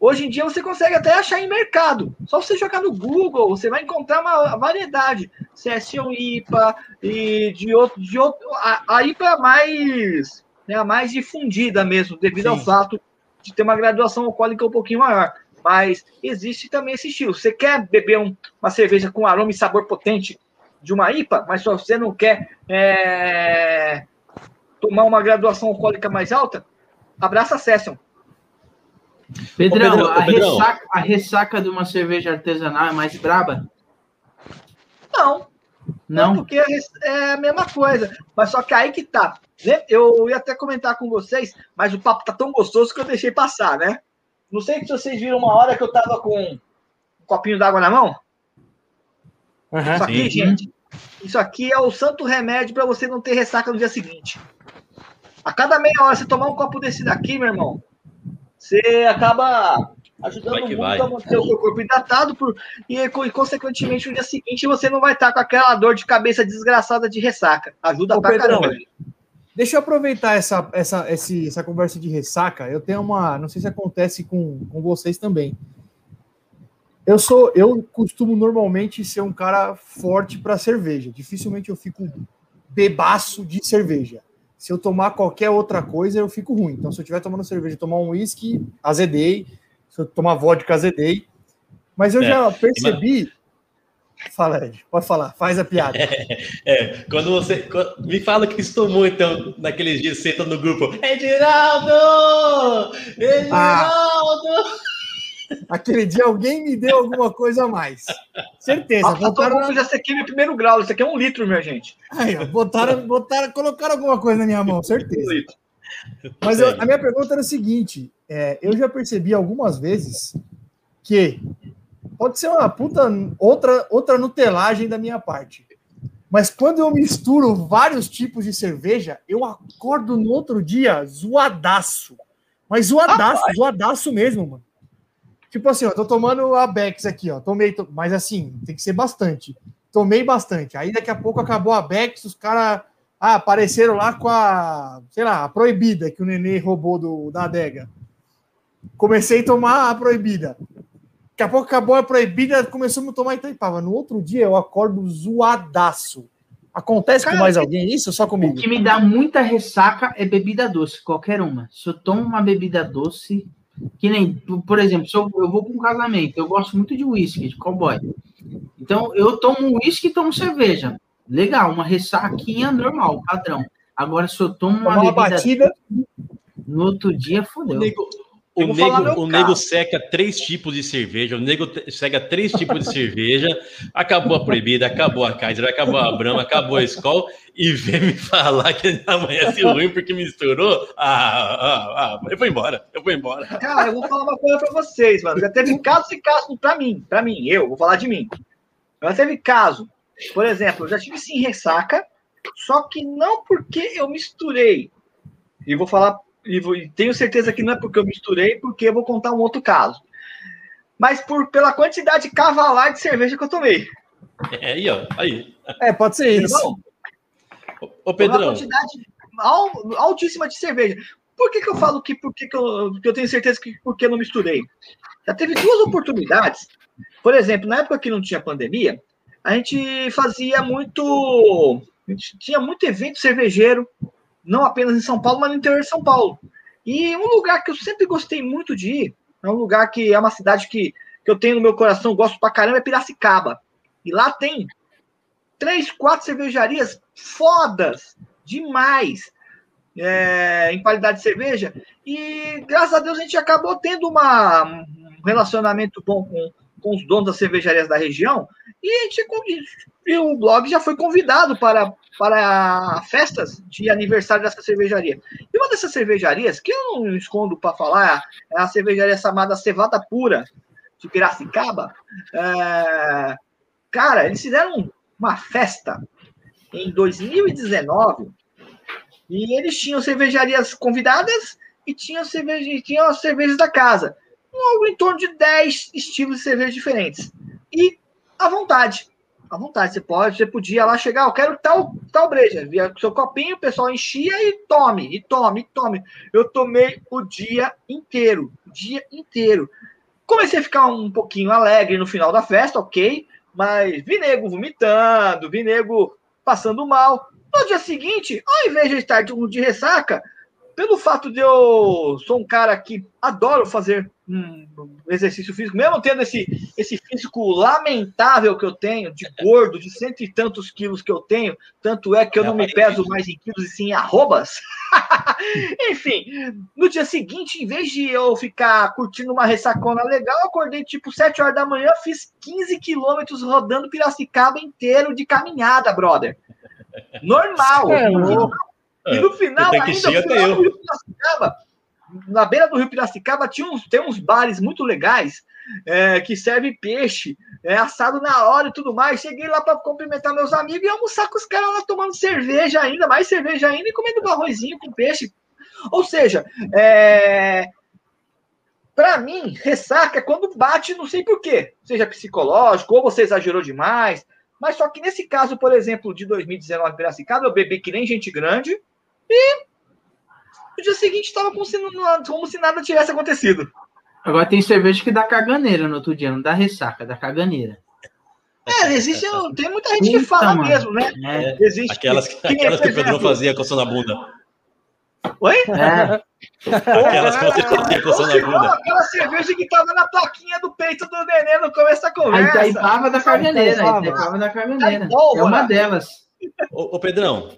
Hoje em dia você consegue até achar em mercado. Só você jogar no Google, você vai encontrar uma variedade. Session IPA e de outro. De outro a, a IPA é a mais, né, a mais difundida mesmo, devido ao Sim. fato de ter uma graduação alcoólica um pouquinho maior. Mas existe também esse estilo. Você quer beber um- uma cerveja com aroma e sabor potente de uma IPA, mas se você não quer é, tomar uma graduação alcoólica mais alta, abraça a Session. Pedrão, Ô, Pedrão, a, ô. Ressaca, a ressaca de uma cerveja artesanal é mais braba? Não, Não? porque é a mesma coisa. Mas só que aí que tá. né? Eu ia até comentar com vocês, mas o papo tá tão gostoso que eu deixei passar, né? Não sei se vocês viram uma hora que eu tava com um copinho d'água na mão. Isso aqui, Sim. gente, isso aqui é o santo remédio para você não ter ressaca no dia seguinte. A cada meia hora você tomar um copo desse daqui, meu irmão, você acaba ajudando Vai muito vai. a manter o seu corpo hidratado por, e, e, consequentemente, no dia seguinte você não vai estar com aquela dor de cabeça desgraçada de ressaca. Ajuda Ô, pra Pedrão, caramba. Deixa eu aproveitar essa, essa, esse- essa conversa de ressaca. Eu tenho uma. Não sei se acontece com, com vocês também. Eu sou, eu costumo normalmente ser um cara forte para cerveja. Dificilmente eu fico bebaço de cerveja. Se eu tomar qualquer outra coisa, eu fico ruim. Então, se eu estiver tomando cerveja, tomar um uísque, azedei. se eu tomar vodka azedei. Mas eu É, já percebi. Fala, Ed, pode falar, faz a piada. [laughs] É, quando você. quando- me fala que isso tomou, então, naqueles dias, você tá no grupo. Edinaldo! Edinaldo! Aquele dia alguém me deu alguma coisa a mais. Certeza. Nossa, Botaram, tomou já aqui no primeiro grau. Isso aqui é um litro, minha gente. aí, ó, botaram, botaram, colocaram alguma coisa na minha mão, certeza. Mas eu- a minha pergunta era o seguinte: é, eu já percebi algumas vezes que pode ser uma puta outra, outra nutelagem da minha parte. Mas quando eu misturo vários tipos de cerveja, eu acordo no outro dia zoadaço. Mas zoadaço, zoadaço mesmo, mano. Tipo assim, ó, tô tomando a Bex aqui, ó. Tomei, to- mas assim, tem que ser bastante. Tomei bastante. Aí daqui a pouco acabou a Bex, os caras ah, apareceram lá com a, sei lá, a proibida que o Nenê roubou do, da adega. Comecei a tomar a proibida. Daqui a pouco acabou a proibida, começamos a tomar Itaipava. No outro dia eu acordo zoadaço. Acontece com Cara, mais alguém isso ou só O comigo? que me dá muita ressaca é bebida doce, qualquer uma. Se eu tomo uma bebida doce, que nem, por exemplo, se eu, eu vou para um casamento, eu gosto muito de uísque, de cowboy. Então, eu tomo uísque e tomo cerveja. Legal, uma ressaquinha normal, padrão. Agora, se eu tomo uma uma bebida batida. no outro dia, O fodeu. O, Eu nego, o nego caso. seca três tipos de cerveja, o nego seca três tipos de cerveja, acabou a proibida, acabou a Kaiser, acabou a Brahma, acabou a Skol, e vem me falar que amanhece ruim porque misturou. Ah, ah, ah, eu vou embora, eu vou embora. Cara, eu vou falar uma coisa pra vocês, mano. Já teve casos e casos pra mim, pra mim, eu, vou falar de mim. Já teve caso, por exemplo, eu já tive sim ressaca, só que não porque eu misturei. E vou falar, e, tenho certeza que não é porque eu misturei, porque eu vou contar um outro caso. Mas por, pela quantidade cavalar de cerveja que eu tomei. É, aí, ó, aí. É, pode ser isso. Irmão, Ô, ô Uma Pedrão, quantidade al- altíssima de cerveja. Por que, que eu falo que, por que, que, eu, que eu tenho certeza que porque eu não misturei? Já teve duas oportunidades. Por exemplo, na época que não tinha pandemia, a gente fazia muito. A gente tinha muito evento cervejeiro, não apenas em São Paulo, mas no interior de São Paulo. E um lugar que eu sempre gostei muito de ir, é um lugar que é uma cidade que, que eu tenho no meu coração, gosto pra caramba, é Piracicaba. E lá tem três, quatro cervejarias fodas demais é, em qualidade de cerveja. E graças a Deus a gente acabou tendo uma, um relacionamento bom com, com os donos das cervejarias da região. E, a gente, e o blog já foi convidado para, para festas de aniversário dessa cervejaria. E uma dessas cervejarias, que eu não escondo para falar, é a cervejaria chamada Cevada Pura, de Piracicaba. É, cara, eles fizeram uma festa em 2019 e eles tinham cervejarias convidadas e tinham, cerveja, tinham as cervejas da casa. Algo em torno de 10 estilos de cerveja diferentes. E à vontade. À vontade. Você pode, você podia lá chegar, eu quero tal, tal breja. Via seu copinho, o pessoal enchia e tome, e tome, e tome. Eu tomei o dia inteiro. O dia inteiro. Comecei a ficar um pouquinho alegre no final da festa, ok. Mas vi nego vomitando, vi nego passando mal. No dia seguinte, ao invés de estar de ressaca, pelo fato de eu sou um cara que adoro fazer um exercício físico, mesmo tendo esse, esse físico lamentável que eu tenho, de gordo, de cento e tantos quilos que eu tenho, tanto é que eu não me peso mais em quilos e sim em arrobas. [laughs] Enfim, no dia seguinte, em vez de eu ficar curtindo uma ressacona legal, eu acordei tipo 7 horas da manhã, fiz 15 quilômetros rodando Piracicaba inteiro de caminhada, brother. Normal. É, e, no, e no final, que ainda, Rio Piracicaba, na beira do Rio Piracicaba, tinha uns, tem uns bares muito legais é, que servem peixe, é, assado na hora e tudo mais. Cheguei lá para cumprimentar meus amigos e almoçar com os caras lá tomando cerveja ainda, mais cerveja ainda e comendo um arrozinho com peixe. Ou seja, é, para mim, ressaca é quando bate, não sei porquê, seja psicológico ou você exagerou demais. Mas só que nesse caso, por exemplo, de 2019 Piracicaba, eu bebi que nem gente grande e no dia seguinte estava como, como se nada tivesse acontecido. Agora tem cerveja que dá caganeira no outro dia, não dá ressaca, dá caganeira. É, existe, tem muita gente que fala mesmo, né? É. Existe aquelas, que aquelas que o Pedrão fazia coçando a bunda. Oi? É, [laughs] Aquelas que coçando a bunda. aquela cerveja que tava na plaquinha do peito do neném no começo da conversa. Itaipava da Carmeneira, a Itaipava. Itaipava da Carmeneira. Itaipava. É uma delas. Ô, ô, Pedrão,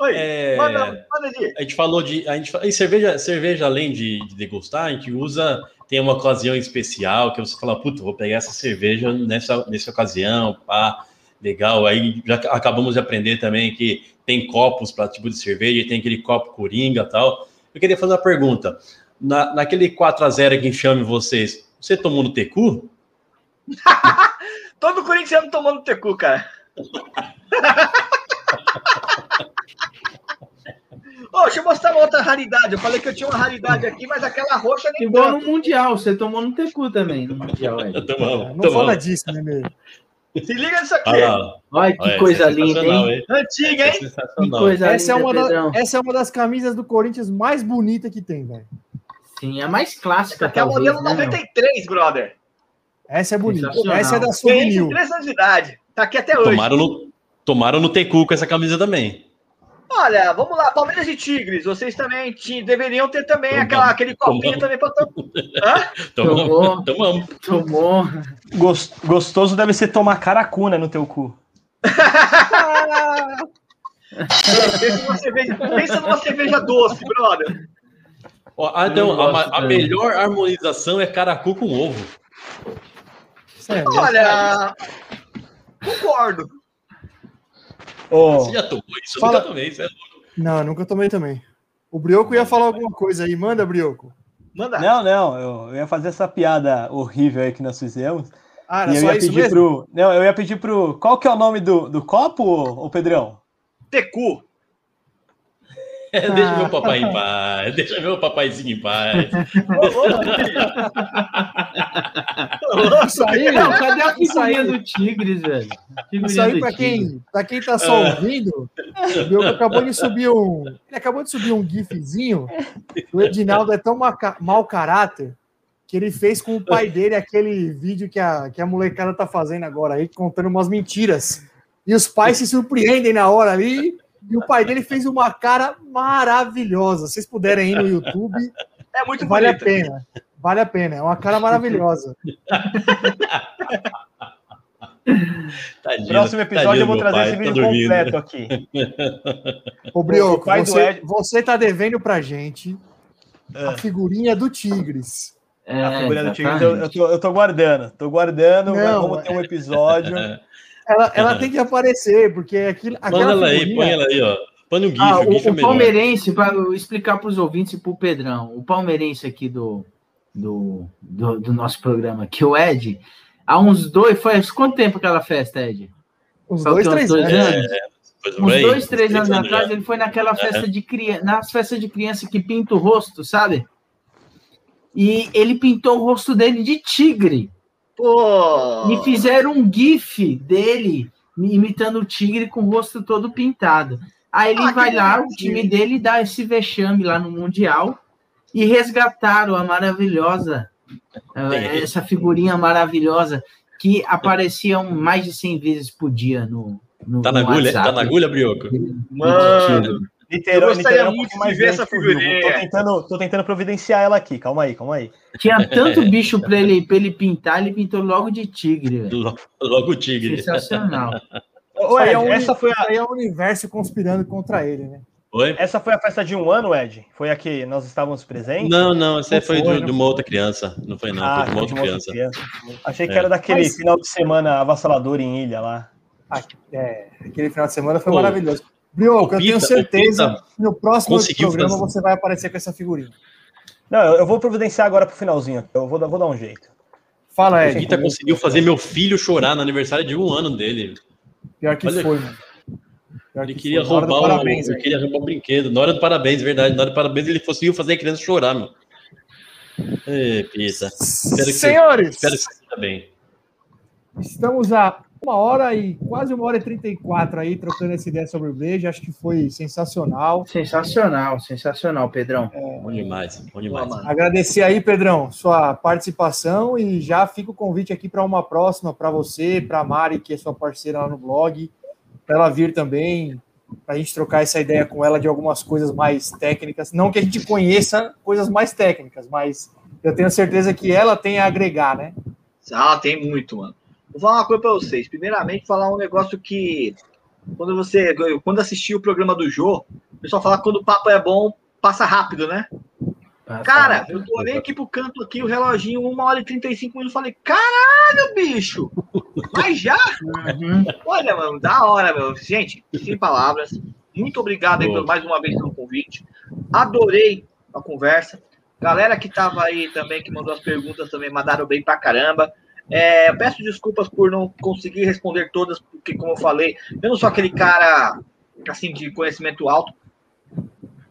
Oi, é, manda, manda de. a gente falou de. A gente, e cerveja, cerveja, além de, de degustar, a gente usa. Tem uma ocasião especial que você fala, puta, vou pegar essa cerveja nessa, nessa ocasião, pá, legal. Aí já acabamos de aprender também que tem copos para tipo de cerveja, tem aquele copo coringa tal. Eu queria fazer uma pergunta. Na, naquele 4x0 que enxame vocês, você tomou no Tecu? [laughs] Todo corintiano tomando tecu, cara. [laughs] Ô, deixa eu mostrar uma outra raridade. Eu falei que eu tinha uma raridade aqui, mas aquela roxa nem Igual tanto. no Mundial, você tomou no Tecu também, no Mundial. [laughs] Ed. Tomamos, Não tomamos. fala disso, né, meu? Se liga nisso aqui. Olha que Olha, coisa essa é linda, sensacional, hein? Antiga, Essa é hein? Que sensacional. coisa Essa é, linda, uma da- essa é uma das camisas do Corinthians mais bonita que tem, velho. Sim, a mais clássica, Aqui é o modelo né, meu? 93, brother. Essa é bonita. Essa é da Souvenir. com 3 anos de idade. Tá aqui até hoje. Tomaram no, tomaram no Tecu com essa camisa também. Olha, vamos lá, Palmeiras e Tigres. Vocês também ti- deveriam ter também Tomamos. aquela, aquele copinho Tomamos. também pra [laughs] tomar. Tomou. Tomamos. Tomou. Gos- Gostoso deve ser tomar caracuna no teu cu. pensa, numa cerveja, pensa numa cerveja doce, brother. Ó, ah, então, a, a melhor harmonização é caracu com ovo. Sério. Olha, concordo. Ô, Você já tomou isso? Fala- Eu nunca tomei. Isso é louco. Não, nunca tomei também. O Brioco ia falar alguma coisa aí. Manda, Brioco. Manda. não, não, eu, eu ia fazer essa piada horrível aí que nós fizemos. Ah, E era eu só ia isso pedir mesmo? pro. Não, eu ia pedir pro. Qual que é o nome do, do copo, ô, Pedrão? Tecu. É, deixa meu papai em paz. Deixa meu papaizinho em paz. [laughs] Isso aí, Não, cadê a Isso aí- figurinha do Tigres, velho? Figurinha Isso aí, Tigres. quem, pra quem tá só ouvindo, o acabou de subir um. Ele acabou de subir um gifzinho. O Edinaldo é tão mau caráter que ele fez com o pai dele aquele vídeo que a, que a molecada tá fazendo agora aí, contando umas mentiras. E os pais se surpreendem na hora ali. E o pai dele fez uma cara maravilhosa. Se vocês puderem ir no YouTube, É muito vale a bonito. pena. Vale a pena. É uma cara maravilhosa. [laughs] Tadinho, Próximo episódio tadinho eu vou trazer pai, esse vídeo dormindo. completo aqui. Ô, Brioco, O você, Ed- você tá devendo pra gente a Ah. figurinha do Tigres. É, A figura do Tigres, eu, eu tô, eu tô guardando. Tô guardando. Não, vamos ter um episódio. [laughs] Ela, ela tem que aparecer, porque aquilo, Manda aquela ela aí, figurinha... põe ela aí, ó. Põe no GIF, Ah, o GIF o, é o melhor. palmeirense, para explicar para os ouvintes e para o Pedrão, o palmeirense aqui do, do, do, do nosso programa, que o Ed, há uns dois, foi quanto tempo aquela festa, Ed? Uns dois, três dois anos. anos? Pois Uns bem, dois, três anos já. atrás, ele foi naquela festa de criança, nas festas de criança que pinta o rosto, sabe? E ele pintou o rosto dele de tigre. Pô. Me fizeram um gif dele imitando o tigre com o rosto todo pintado. Aí ele Ah, vai lá, o time dele dá esse vexame lá no Mundial e resgataram a maravilhosa, eh, Tem. essa figurinha maravilhosa que aparecia um- mais de 100 vezes por dia no, no Tá na no agulha? WhatsApp. Tá na agulha, Brioco? Mano. Literal, Eu gostaria literal, muito de ver essa figurinha. Tô tentando, tô tentando providenciar ela aqui. Calma aí, calma aí. Tinha tanto bicho para ele, pra ele pintar, ele pintou logo de tigre. Logo, logo tigre. Sensacional. É um- essa, foi a, é o universo conspirando contra ele, né? Oi? essa foi a festa de um ano, Ed? Foi a que nós estávamos presentes? Não, não, essa Não foi, foi, de, não de uma outra criança. Não foi, não. Ah, foi de uma outra de uma outra criança. criança. Achei que É. era daquele Mas- final de semana avassalador em ilha lá. Ah, é, aquele final de semana foi Pô, maravilhoso. Brioco, eu Pita, tenho certeza o Pita que no próximo programa fazer. você vai aparecer com essa figurinha. Não, eu, eu vou providenciar agora pro finalzinho. Eu vou, dar- vou dar um jeito. Fala, O Ed. Vita conseguiu fazer meu filho chorar no aniversário de um ano dele. Pior que Olha- foi, mano. Ele que queria roubar parabéns, ele aí. queria roubar um brinquedo. Na hora do parabéns, verdade. Na hora do parabéns, ele conseguiu fazer a criança chorar, meu. Ê, Pita. Espero que, você, Senhores, espero que você esteja bem. estamos a uma hora e quase uma hora e trinta e quatro aí, trocando essa ideia sobre o Breja. Acho que foi sensacional. Sensacional, sensacional, Pedrão. Bom demais, bom demais. Agradecer aí, Pedrão, sua participação e já fica o convite aqui para uma próxima, para você, para a Mari, que é sua parceira lá no blog, para ela vir também para a gente trocar essa ideia com ela de algumas coisas mais técnicas. Não que a gente conheça coisas mais técnicas, mas eu tenho certeza que ela tem a agregar, né? Ah, tem muito, mano. Vou falar uma coisa para vocês. Primeiramente, falar um negócio que quando você quando assistiu o programa do Jô, o pessoal fala que quando o papo é bom, passa rápido, né? Passa Cara, rápido. eu tô olhando aqui pro canto aqui, o reloginho, 1 hora e 35 minutos, falei, caralho, bicho! Mas já? Uhum. Olha, mano, da hora, meu. Gente, sem palavras. Muito obrigado aí por mais uma vez pelo convite. Adorei a conversa. Galera que tava aí também, que mandou as perguntas também, mandaram bem pra caramba. É, peço desculpas por não conseguir responder todas, porque, como eu falei, eu não sou aquele cara assim de conhecimento alto.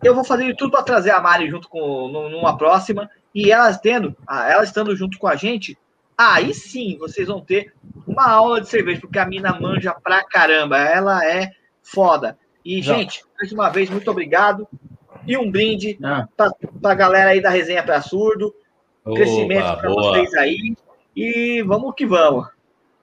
Eu vou fazer tudo para trazer a Mari junto com numa próxima e elas tendo, elas estando junto com a gente, aí sim vocês vão ter uma aula de cerveja, porque a mina manja pra caramba, ela é foda. E, Já. gente, mais uma vez, muito obrigado. E um brinde ah. para a galera aí da Resenha para Surdo. Opa, crescimento para vocês aí. E vamos que vamos.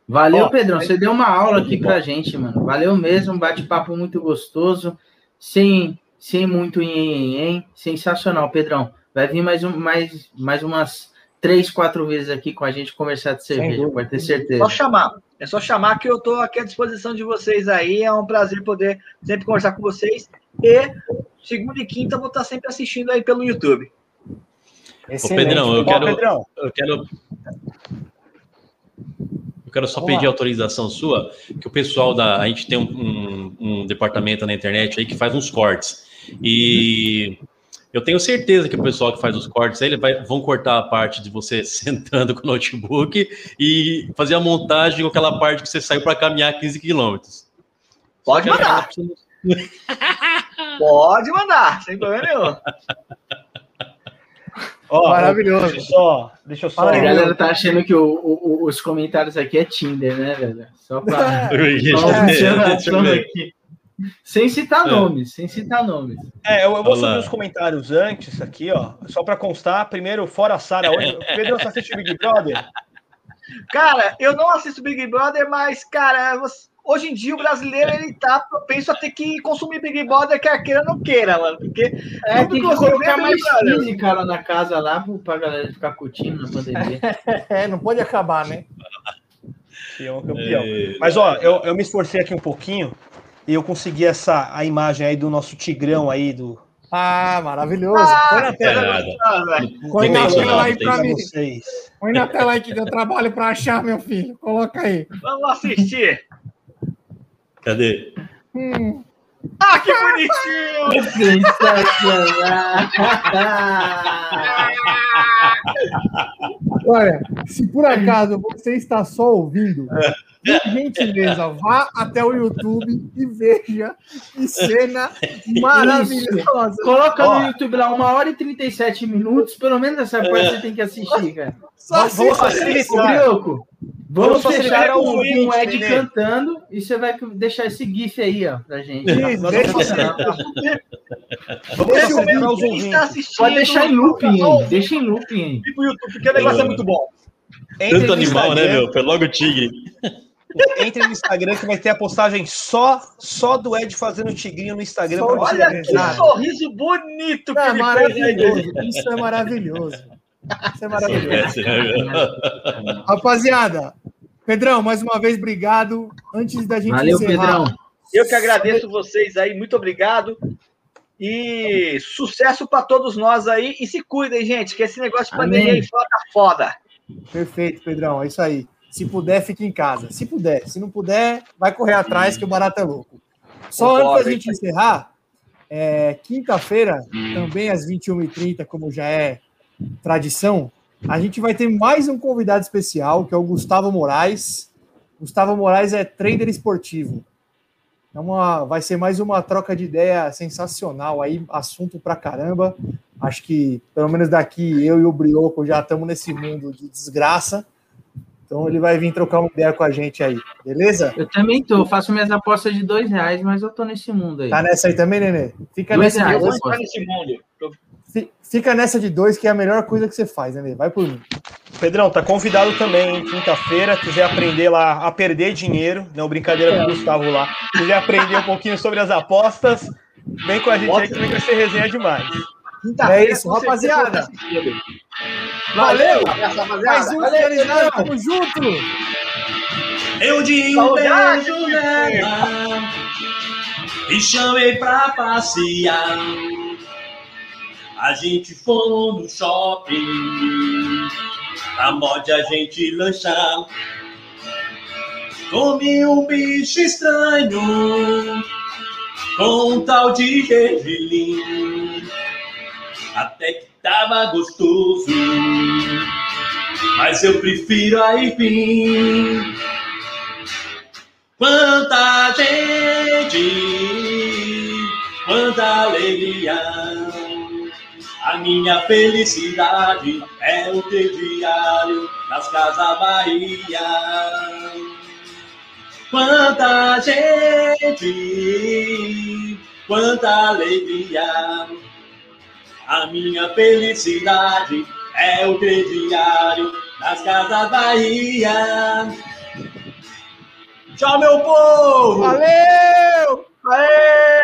Valeu, Ó, Pedrão. Você deu uma aula aqui pra gente, mano. Valeu mesmo, bate-papo muito gostoso, sem, sem muito em, em, sensacional, Pedrão. Vai vir mais, um, mais, mais umas três, quatro vezes aqui com a gente conversar de cerveja, pode ter certeza. Só chamar. É só chamar que eu tô aqui à disposição de vocês aí. É um prazer poder sempre conversar com vocês. E segunda e quinta eu vou estar sempre assistindo aí pelo YouTube. Ô, Pedrão, eu quero, Pedrão. eu quero eu quero só Vamos pedir lá. autorização sua, que o pessoal da. A gente tem um, um, um, departamento na internet aí que faz uns cortes. E eu tenho certeza que o pessoal que faz os cortes aí ele vai, vão cortar a parte de você [laughs] sentando com o notebook e fazer a montagem com aquela parte que você saiu para caminhar 15 quilômetros. Pode mandar. [laughs] Pode mandar, sem problema nenhum. Oh, Maravilhoso. Deixa eu só. Deixa eu só. A galera tá achando que o, o, os comentários aqui é Tinder, né, velho? Só pra. [laughs] é, aqui. Sem citar é. nomes, sem citar nomes. É, eu, eu vou subir os comentários antes aqui, ó. Só para constar. Primeiro, fora a Sara hoje. [laughs] Pedro, você assiste Big Brother? Cara, eu não assisto Big Brother, mas, cara, você hoje em dia o brasileiro ele tá propenso a ter que consumir Big Brother, quer queira ou não queira, mano. Porque é, tem que colocar mais física lá na casa lá pra galera ficar curtindo na pandemia. [laughs] é, não pode acabar, né? Campeão, campeão. É... Mas ó, eu, eu me esforcei aqui um pouquinho e eu consegui essa a imagem aí do nosso Tigrão aí do ah, maravilhoso. Ah, Põe na tela. Põe na tela aí para mim. Põe na tela aí que deu trabalho para achar, meu filho. Coloca aí. Vamos assistir. Cadê? Hum. Ah, que bonitinho! Sensacional! Olha, se por acaso você está só ouvindo, por gentileza, vá até o YouTube e veja que cena maravilhosa. Isso. Coloca no YouTube lá, uma hora e 37 minutos, pelo menos essa parte é. você tem que assistir, cara. Só vamos facilitar. Vamos fechar com o Ed né? cantando e você vai deixar esse GIF aí, ó, pra gente. Isso, deixa, Vamos deixar os Pode deixar em looping, hein? Deixa em looping, hein? Tipo YouTube, porque o negócio é muito bom. Entre Tanto animal, né, meu? Foi logo o tigre. Entre no Instagram que vai ter a postagem só só do Ed fazendo tigrinho no Instagram. Olha que sorriso bonito que é maravilhoso. Isso é maravilhoso. Isso é maravilhoso. Né, Rapaziada, Pedrão, mais uma vez, obrigado. Antes da gente Valeu, encerrar... Pedrão. Eu que agradeço vocês aí, muito obrigado. E sucesso para todos nós aí. E se cuidem, gente, que esse negócio de pandemia aí fora tá foda. Perfeito, Pedrão, é isso aí. Se puder, fique em casa. Se puder. Se não puder, vai correr atrás, que o barato é louco. Só Concordo, antes da gente encerrar, é, quinta-feira, também às 21h30, como já é tradição, a gente vai ter mais um convidado especial, que é o Gustavo Moraes. Gustavo Moraes é trader esportivo. É uma, vai ser mais uma troca de ideia sensacional aí, assunto pra caramba. Acho que, pelo menos daqui, eu e o Brioco já estamos nesse mundo de desgraça. Então ele vai vir trocar uma ideia com a gente aí, beleza? Eu também tô, faço minhas apostas de dois reais, mas eu tô nesse mundo aí. Tá nessa aí também, Nenê? Fica dois nessa reais, eu nesse mundo. Fica nessa de dois, que é a melhor coisa que você faz, Nenê. Vai por mim. Pedrão, tá convidado também quinta-feira, quiser aprender lá a perder dinheiro, não brincadeira com o Gustavo lá, quiser aprender um pouquinho sobre as apostas, vem com a gente aí que vai ser resenha demais. É isso, rapaziada. Valeu! Mais um Valeu, tamo junto! Eu de um beijo nela e chamei pra passear. A gente foi no shopping, a mod a gente lanchar. Comi um bicho estranho, com um tal de gergelim. Até que tava gostoso, mas eu prefiro a aipim. Quanta gente, quanta alegria. A minha felicidade é o teu diário nas Casas Bahia. Quanta gente, quanta alegria. A minha felicidade é o crediário nas Casas Bahia. Tchau, meu povo! Valeu! Aê!